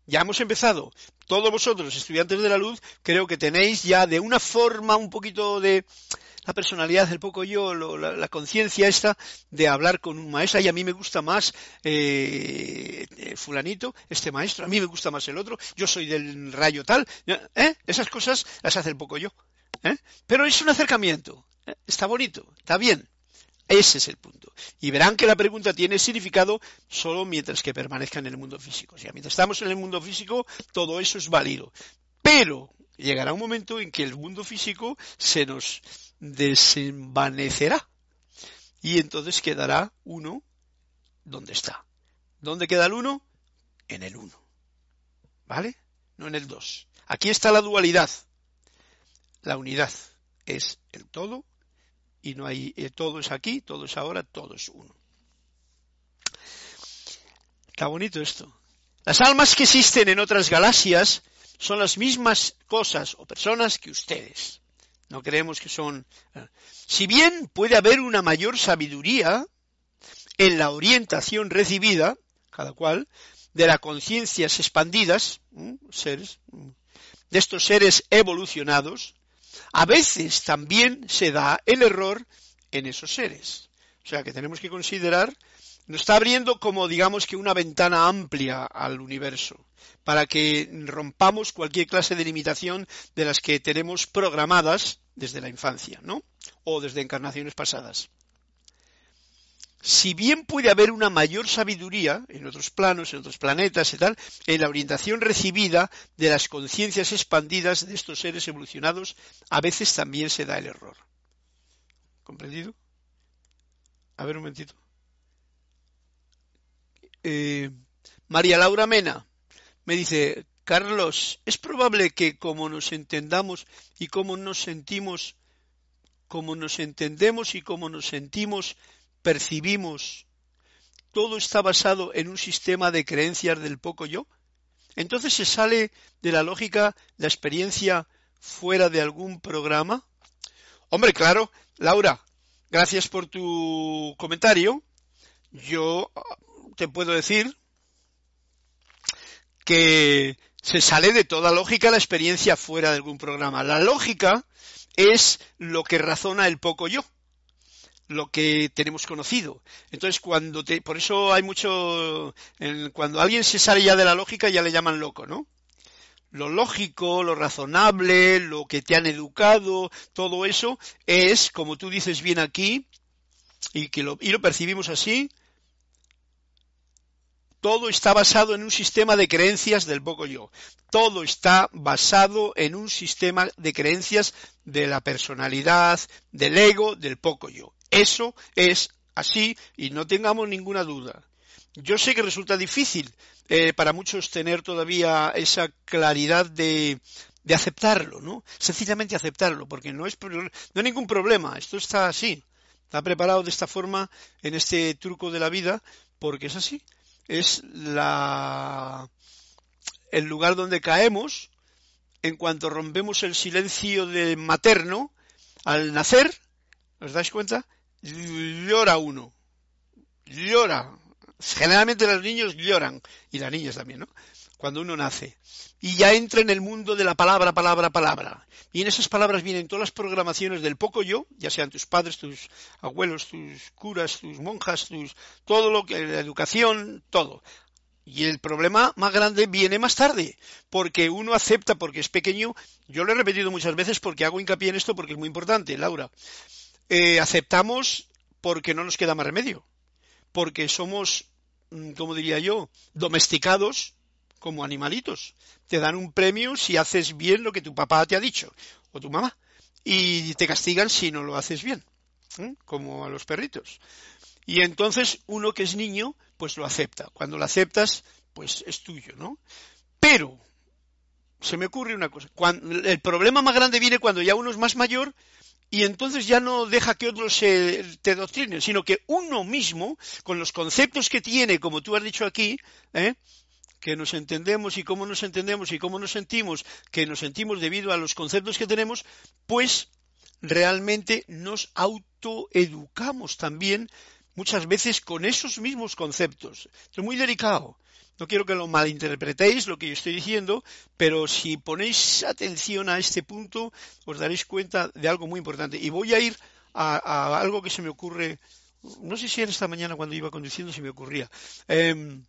ya hemos empezado. Todos vosotros, estudiantes de la luz, creo que tenéis ya de una forma un poquito de la personalidad, el poco yo, la, conciencia esta de hablar con un maestro. Y a mí me gusta más eh, eh, fulanito, este maestro, a mí me gusta más el otro, yo soy del rayo tal. ¿eh? Esas cosas las hace el poco yo. ¿eh? Pero es un acercamiento. Está bonito, está bien. Ese es el punto. Y verán que la pregunta tiene significado solo mientras que permanezca en el mundo físico. O sea, mientras estamos en el mundo físico, todo eso es válido. Pero llegará un momento en que el mundo físico se nos desenvanecerá. Y entonces quedará uno donde está. ¿Dónde queda el uno? En el uno. ¿Vale? No en el dos. Aquí está la dualidad. La unidad es el todo y no hay, eh, todo es aquí, todo es ahora, todo es uno. Está bonito esto. Las almas que existen en otras galaxias son las mismas cosas o personas que ustedes. No creemos que son... Eh, si bien puede haber una mayor sabiduría en la orientación recibida, cada cual, de las conciencias expandidas, seres, de estos seres evolucionados, a veces también se da el error en esos seres. O sea que tenemos que considerar, nos está abriendo como digamos que una ventana amplia al universo, para que rompamos cualquier clase de limitación de las que tenemos programadas desde la infancia, ¿no? O desde encarnaciones pasadas si bien puede haber una mayor sabiduría en otros planos, en otros planetas y tal, en la orientación recibida de las conciencias expandidas de estos seres evolucionados, a veces también se da el error. ¿Comprendido? A ver un momentito. Eh, María Laura Mena me dice, Carlos, es probable que como nos entendamos y como nos sentimos, como nos entendemos y como nos sentimos, percibimos, todo está basado en un sistema de creencias del poco yo, entonces se sale de la lógica la experiencia fuera de algún programa. Hombre, claro, Laura, gracias por tu comentario. Yo ah, te puedo decir que se sale de toda lógica la experiencia fuera de algún programa. La lógica es lo que razona el poco yo. Lo que tenemos conocido. Entonces, cuando te, por eso hay mucho, cuando alguien se sale ya de la lógica ya le llaman loco, ¿no? Lo lógico, lo razonable, lo que te han educado, todo eso es, como tú dices bien aquí, y que lo, y lo percibimos así, todo está basado en un sistema de creencias del poco yo. Todo está basado en un sistema de creencias de la personalidad, del ego, del poco yo. Eso es así y no tengamos ninguna duda. Yo sé que resulta difícil eh, para muchos tener todavía esa claridad de, de aceptarlo, ¿no? Sencillamente aceptarlo, porque no es, no hay ningún problema, esto está así, está preparado de esta forma en este truco de la vida, porque es así es la, el lugar donde caemos en cuanto rompemos el silencio de materno al nacer, ¿os dais cuenta? Llora uno, llora. Generalmente los niños lloran, y las niñas también, ¿no? Cuando uno nace. Y ya entra en el mundo de la palabra, palabra, palabra. Y en esas palabras vienen todas las programaciones del poco yo, ya sean tus padres, tus abuelos, tus curas, tus monjas, tus, todo lo que, la educación, todo. Y el problema más grande viene más tarde, porque uno acepta porque es pequeño. Yo lo he repetido muchas veces porque hago hincapié en esto porque es muy importante, Laura. Eh, aceptamos porque no nos queda más remedio, porque somos, mm, como diría yo, domesticados como animalitos. Te dan un premio si haces bien lo que tu papá te ha dicho o tu mamá y te castigan si no lo haces bien, como a los perritos. Y entonces uno que es niño, pues lo acepta. Cuando lo aceptas, pues es tuyo, ¿no? Pero se me ocurre una cosa. el problema más grande viene cuando ya uno es más mayor y entonces ya no deja que otros se, te doctrinen, sino que uno mismo, con los conceptos que tiene, como tú has dicho aquí, ¿eh? que nos entendemos y cómo nos entendemos y cómo nos sentimos, que nos sentimos debido a los conceptos que tenemos, pues realmente nos autoeducamos también muchas veces con esos mismos conceptos. es muy delicado. No quiero que lo malinterpretéis lo que yo estoy diciendo, pero si ponéis atención a este punto, os daréis cuenta de algo muy importante. Y voy a ir a, algo que se me ocurre, no sé si era esta mañana cuando iba conduciendo se me ocurría. Em,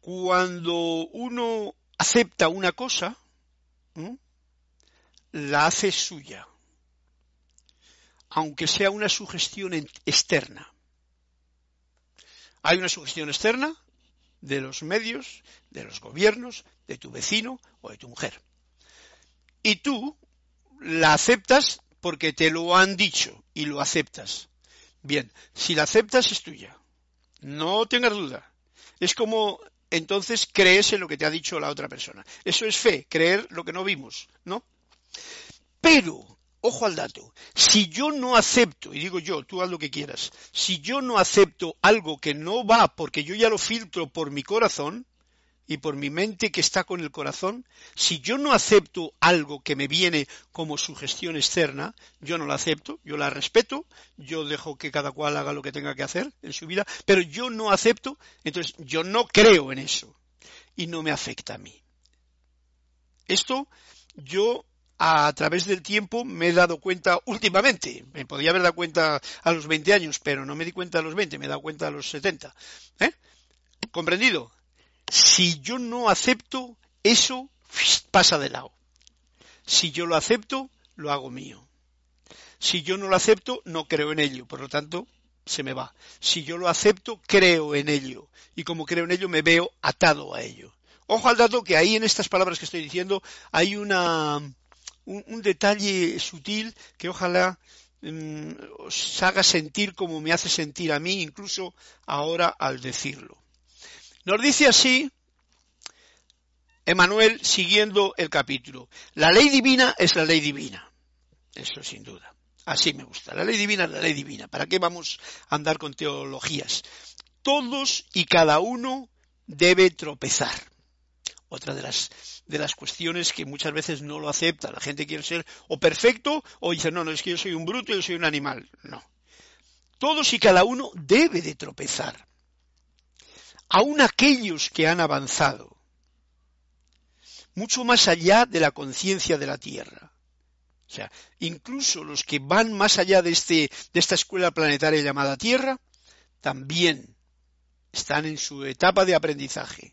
cuando uno acepta una cosa, la hace suya, aunque sea una sugestión externa. Hay una sugestión externa de los medios, de los gobiernos, de tu vecino o de tu mujer. Y tú la aceptas porque te lo han dicho y lo aceptas. Bien, si la aceptas es tuya. No tengas duda. Es como entonces crees en lo que te ha dicho la otra persona. Eso es fe, creer lo que no vimos, ¿no? Pero, ojo al dato, si yo no acepto, y digo yo, tú haz lo que quieras, si yo no acepto algo que no va porque yo ya lo filtro por mi corazón, y por mi mente que está con el corazón, si yo no acepto algo que me viene como sugestión externa, yo no la acepto, yo la respeto, yo dejo que cada cual haga lo que tenga que hacer en su vida, pero yo no acepto, entonces yo no creo en eso y no me afecta a mí. Esto yo a través del tiempo me he dado cuenta últimamente. Me podía haber dado cuenta a los 20 años, pero no me di cuenta a los 20, me he dado cuenta a los 70. ¿Eh? ¿Comprendido? Si yo no acepto, eso pasa de lado. Si yo lo acepto, lo hago mío. Si yo no lo acepto, no creo en ello. Por lo tanto, se me va. Si yo lo acepto, creo en ello. Y como creo en ello, me veo atado a ello. Ojo al dato que ahí en estas palabras que estoy diciendo hay una, un, detalle sutil que ojalá mm, os haga sentir como me hace sentir a mí, incluso ahora al decirlo. Nos dice así Emanuel siguiendo el capítulo. La ley divina es la ley divina. Eso sin duda. Así me gusta. La ley divina es la ley divina. ¿Para qué vamos a andar con teologías? Todos y cada uno debe tropezar. Otra de las, de las cuestiones que muchas veces no lo acepta. La gente quiere ser o perfecto o dice, no, no, es que yo soy un bruto, yo soy un animal. No. Todos y cada uno debe de tropezar aun aquellos que han avanzado, mucho más allá de la conciencia de la tierra. O sea, incluso los que van más allá de, este, de esta escuela planetaria llamada Tierra, también están en su etapa de aprendizaje.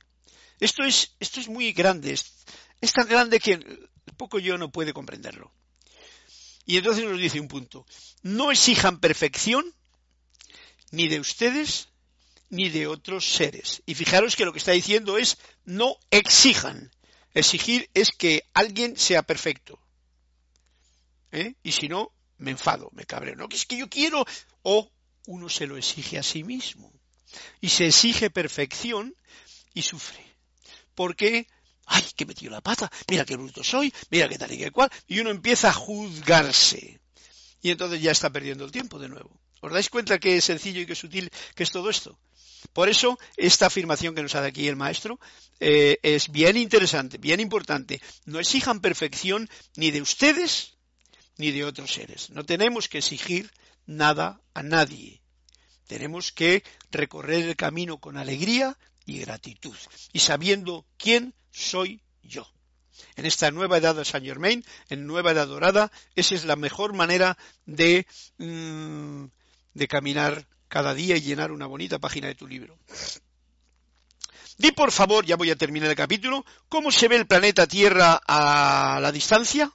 Esto es, esto es muy grande, es, tan grande que poco yo no puede comprenderlo. Y entonces nos dice un punto, no exijan perfección ni de ustedes ni de otros seres. Y fijaros que lo que está diciendo es no exijan. Exigir es que alguien sea perfecto. ¿Eh? Y si no, me enfado, me cabreo. No, que es que yo quiero. O uno se lo exige a sí mismo. Y se exige perfección y sufre. Porque, ay, que metido la pata, mira qué bruto soy, mira qué tal y qué cual. Y uno empieza a juzgarse. Y entonces ya está perdiendo el tiempo de nuevo. ¿Os dais cuenta qué sencillo y qué sutil que es todo esto? Por eso, esta afirmación que nos hace aquí el maestro eh, es bien interesante, bien importante. No exijan perfección ni de ustedes ni de otros seres. No tenemos que exigir nada a nadie. Tenemos que recorrer el camino con alegría y gratitud y sabiendo quién soy yo. En esta nueva edad de Saint Germain, en nueva edad dorada, esa es la mejor manera de, mm, de caminar cada día y llenar una bonita página de tu libro. Di por favor, ya voy a terminar el capítulo, ¿cómo se ve el planeta Tierra a la distancia?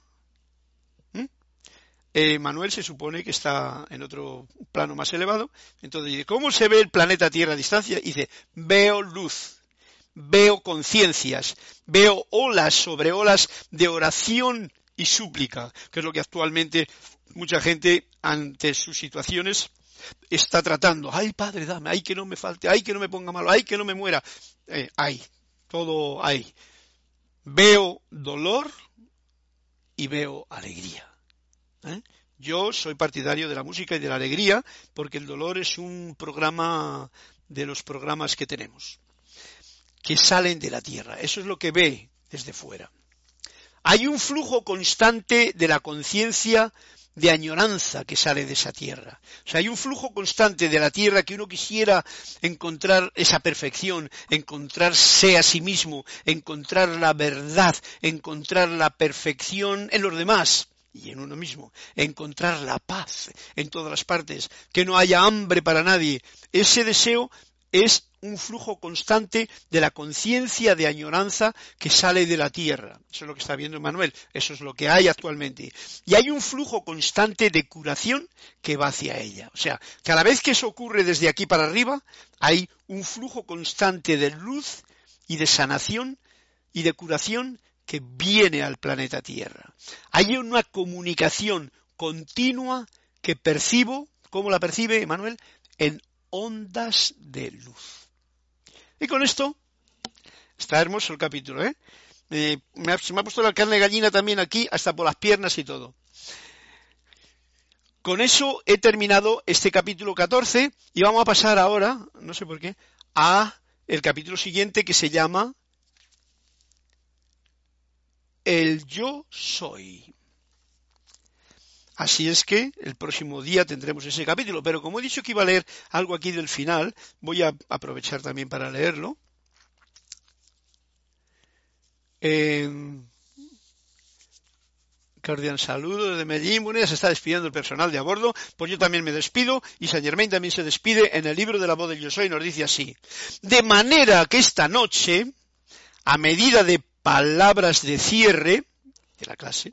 Eh, Manuel se supone que está en otro plano más elevado, entonces dice, ¿cómo se ve el planeta Tierra a distancia? Y dice, veo luz, veo conciencias, veo olas sobre olas de oración y súplica, que es lo que actualmente mucha gente ante sus situaciones está tratando, ay Padre, dame, ay que no me falte, ay que no me ponga malo, ay que no me muera, eh, ay, todo hay. Veo dolor y veo alegría. ¿Eh? Yo soy partidario de la música y de la alegría porque el dolor es un programa de los programas que tenemos, que salen de la tierra. Eso es lo que ve desde fuera. Hay un flujo constante de la conciencia de añoranza que sale de esa tierra. O sea, hay un flujo constante de la tierra que uno quisiera encontrar esa perfección, encontrarse a sí mismo, encontrar la verdad, encontrar la perfección en los demás y en uno mismo, encontrar la paz en todas las partes, que no haya hambre para nadie. Ese deseo es un flujo constante de la conciencia de añoranza que sale de la tierra. Eso es lo que está viendo Manuel, eso es lo que hay actualmente. Y hay un flujo constante de curación que va hacia ella. O sea, cada vez que eso ocurre desde aquí para arriba, hay un flujo constante de luz y de sanación y de curación que viene al planeta Tierra. Hay una comunicación continua que percibo, ¿cómo la percibe Manuel? En ondas de luz. Y con esto está hermoso el capítulo, ¿eh? me ha, se me ha puesto la carne gallina también aquí, hasta por las piernas y todo. Con eso he terminado este capítulo 14 y vamos a pasar ahora, no sé por qué, a el capítulo siguiente que se llama El yo soy. Así es que el próximo día tendremos ese capítulo, pero como he dicho que iba a leer algo aquí del final, voy a aprovechar también para leerlo. Eh, cordial saludo desde Medellín. Bueno, ya se está despidiendo el personal de a bordo, pues yo también me despido y Saint Germain también se despide en el libro de la voz del Yo Soy, nos dice así. De manera que esta noche, a medida de palabras de cierre de la clase,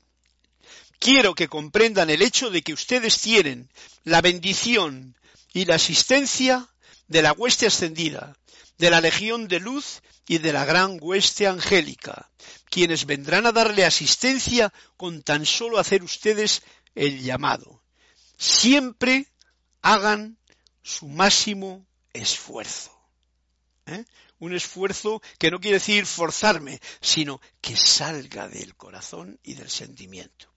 quiero que comprendan el hecho de que ustedes tienen la bendición y la asistencia de la hueste ascendida, de la legión de luz y de la gran hueste angélica, quienes vendrán a darle asistencia con tan solo hacer ustedes el llamado. Siempre hagan su máximo esfuerzo. ¿Eh? Un esfuerzo que no quiere decir forzarme, sino que salga del corazón y del sentimiento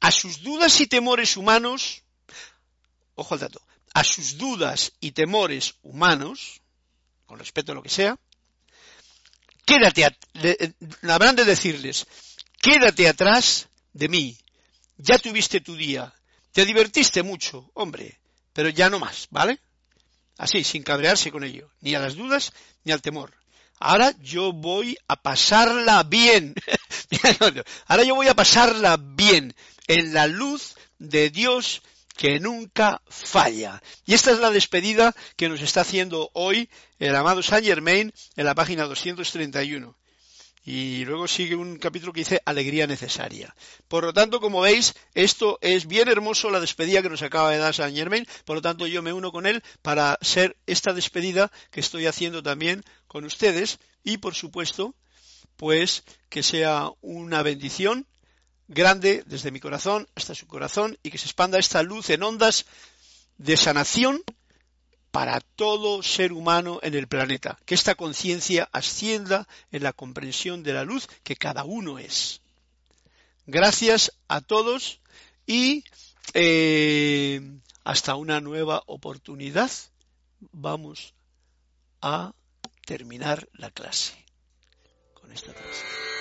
a sus dudas y temores humanos, ojo al dato, a sus dudas y temores humanos, con respeto a lo que sea, quédate, habrán de decirles, quédate atrás de mí, ya tuviste tu día, te divertiste mucho, hombre, pero ya no más, ¿vale? Así, sin cabrearse con ello, ni a las dudas ni al temor. Ahora yo voy a pasarla bien. Ahora yo voy a pasarla bien en la luz de Dios que nunca falla. Y esta es la despedida que nos está haciendo hoy el amado Saint Germain en la página 231. Y luego sigue un capítulo que dice alegría necesaria. Por lo tanto, como veis, esto es bien hermoso la despedida que nos acaba de dar Saint Germain. Por lo tanto, yo me uno con él para ser esta despedida que estoy haciendo también con ustedes. Y por supuesto, pues que sea una bendición grande desde mi corazón hasta su corazón y que se expanda esta luz en ondas de sanación para todo ser humano en el planeta, que esta conciencia ascienda en la comprensión de la luz que cada uno es. Gracias a todos y eh, hasta una nueva oportunidad vamos a terminar la clase con esta clase.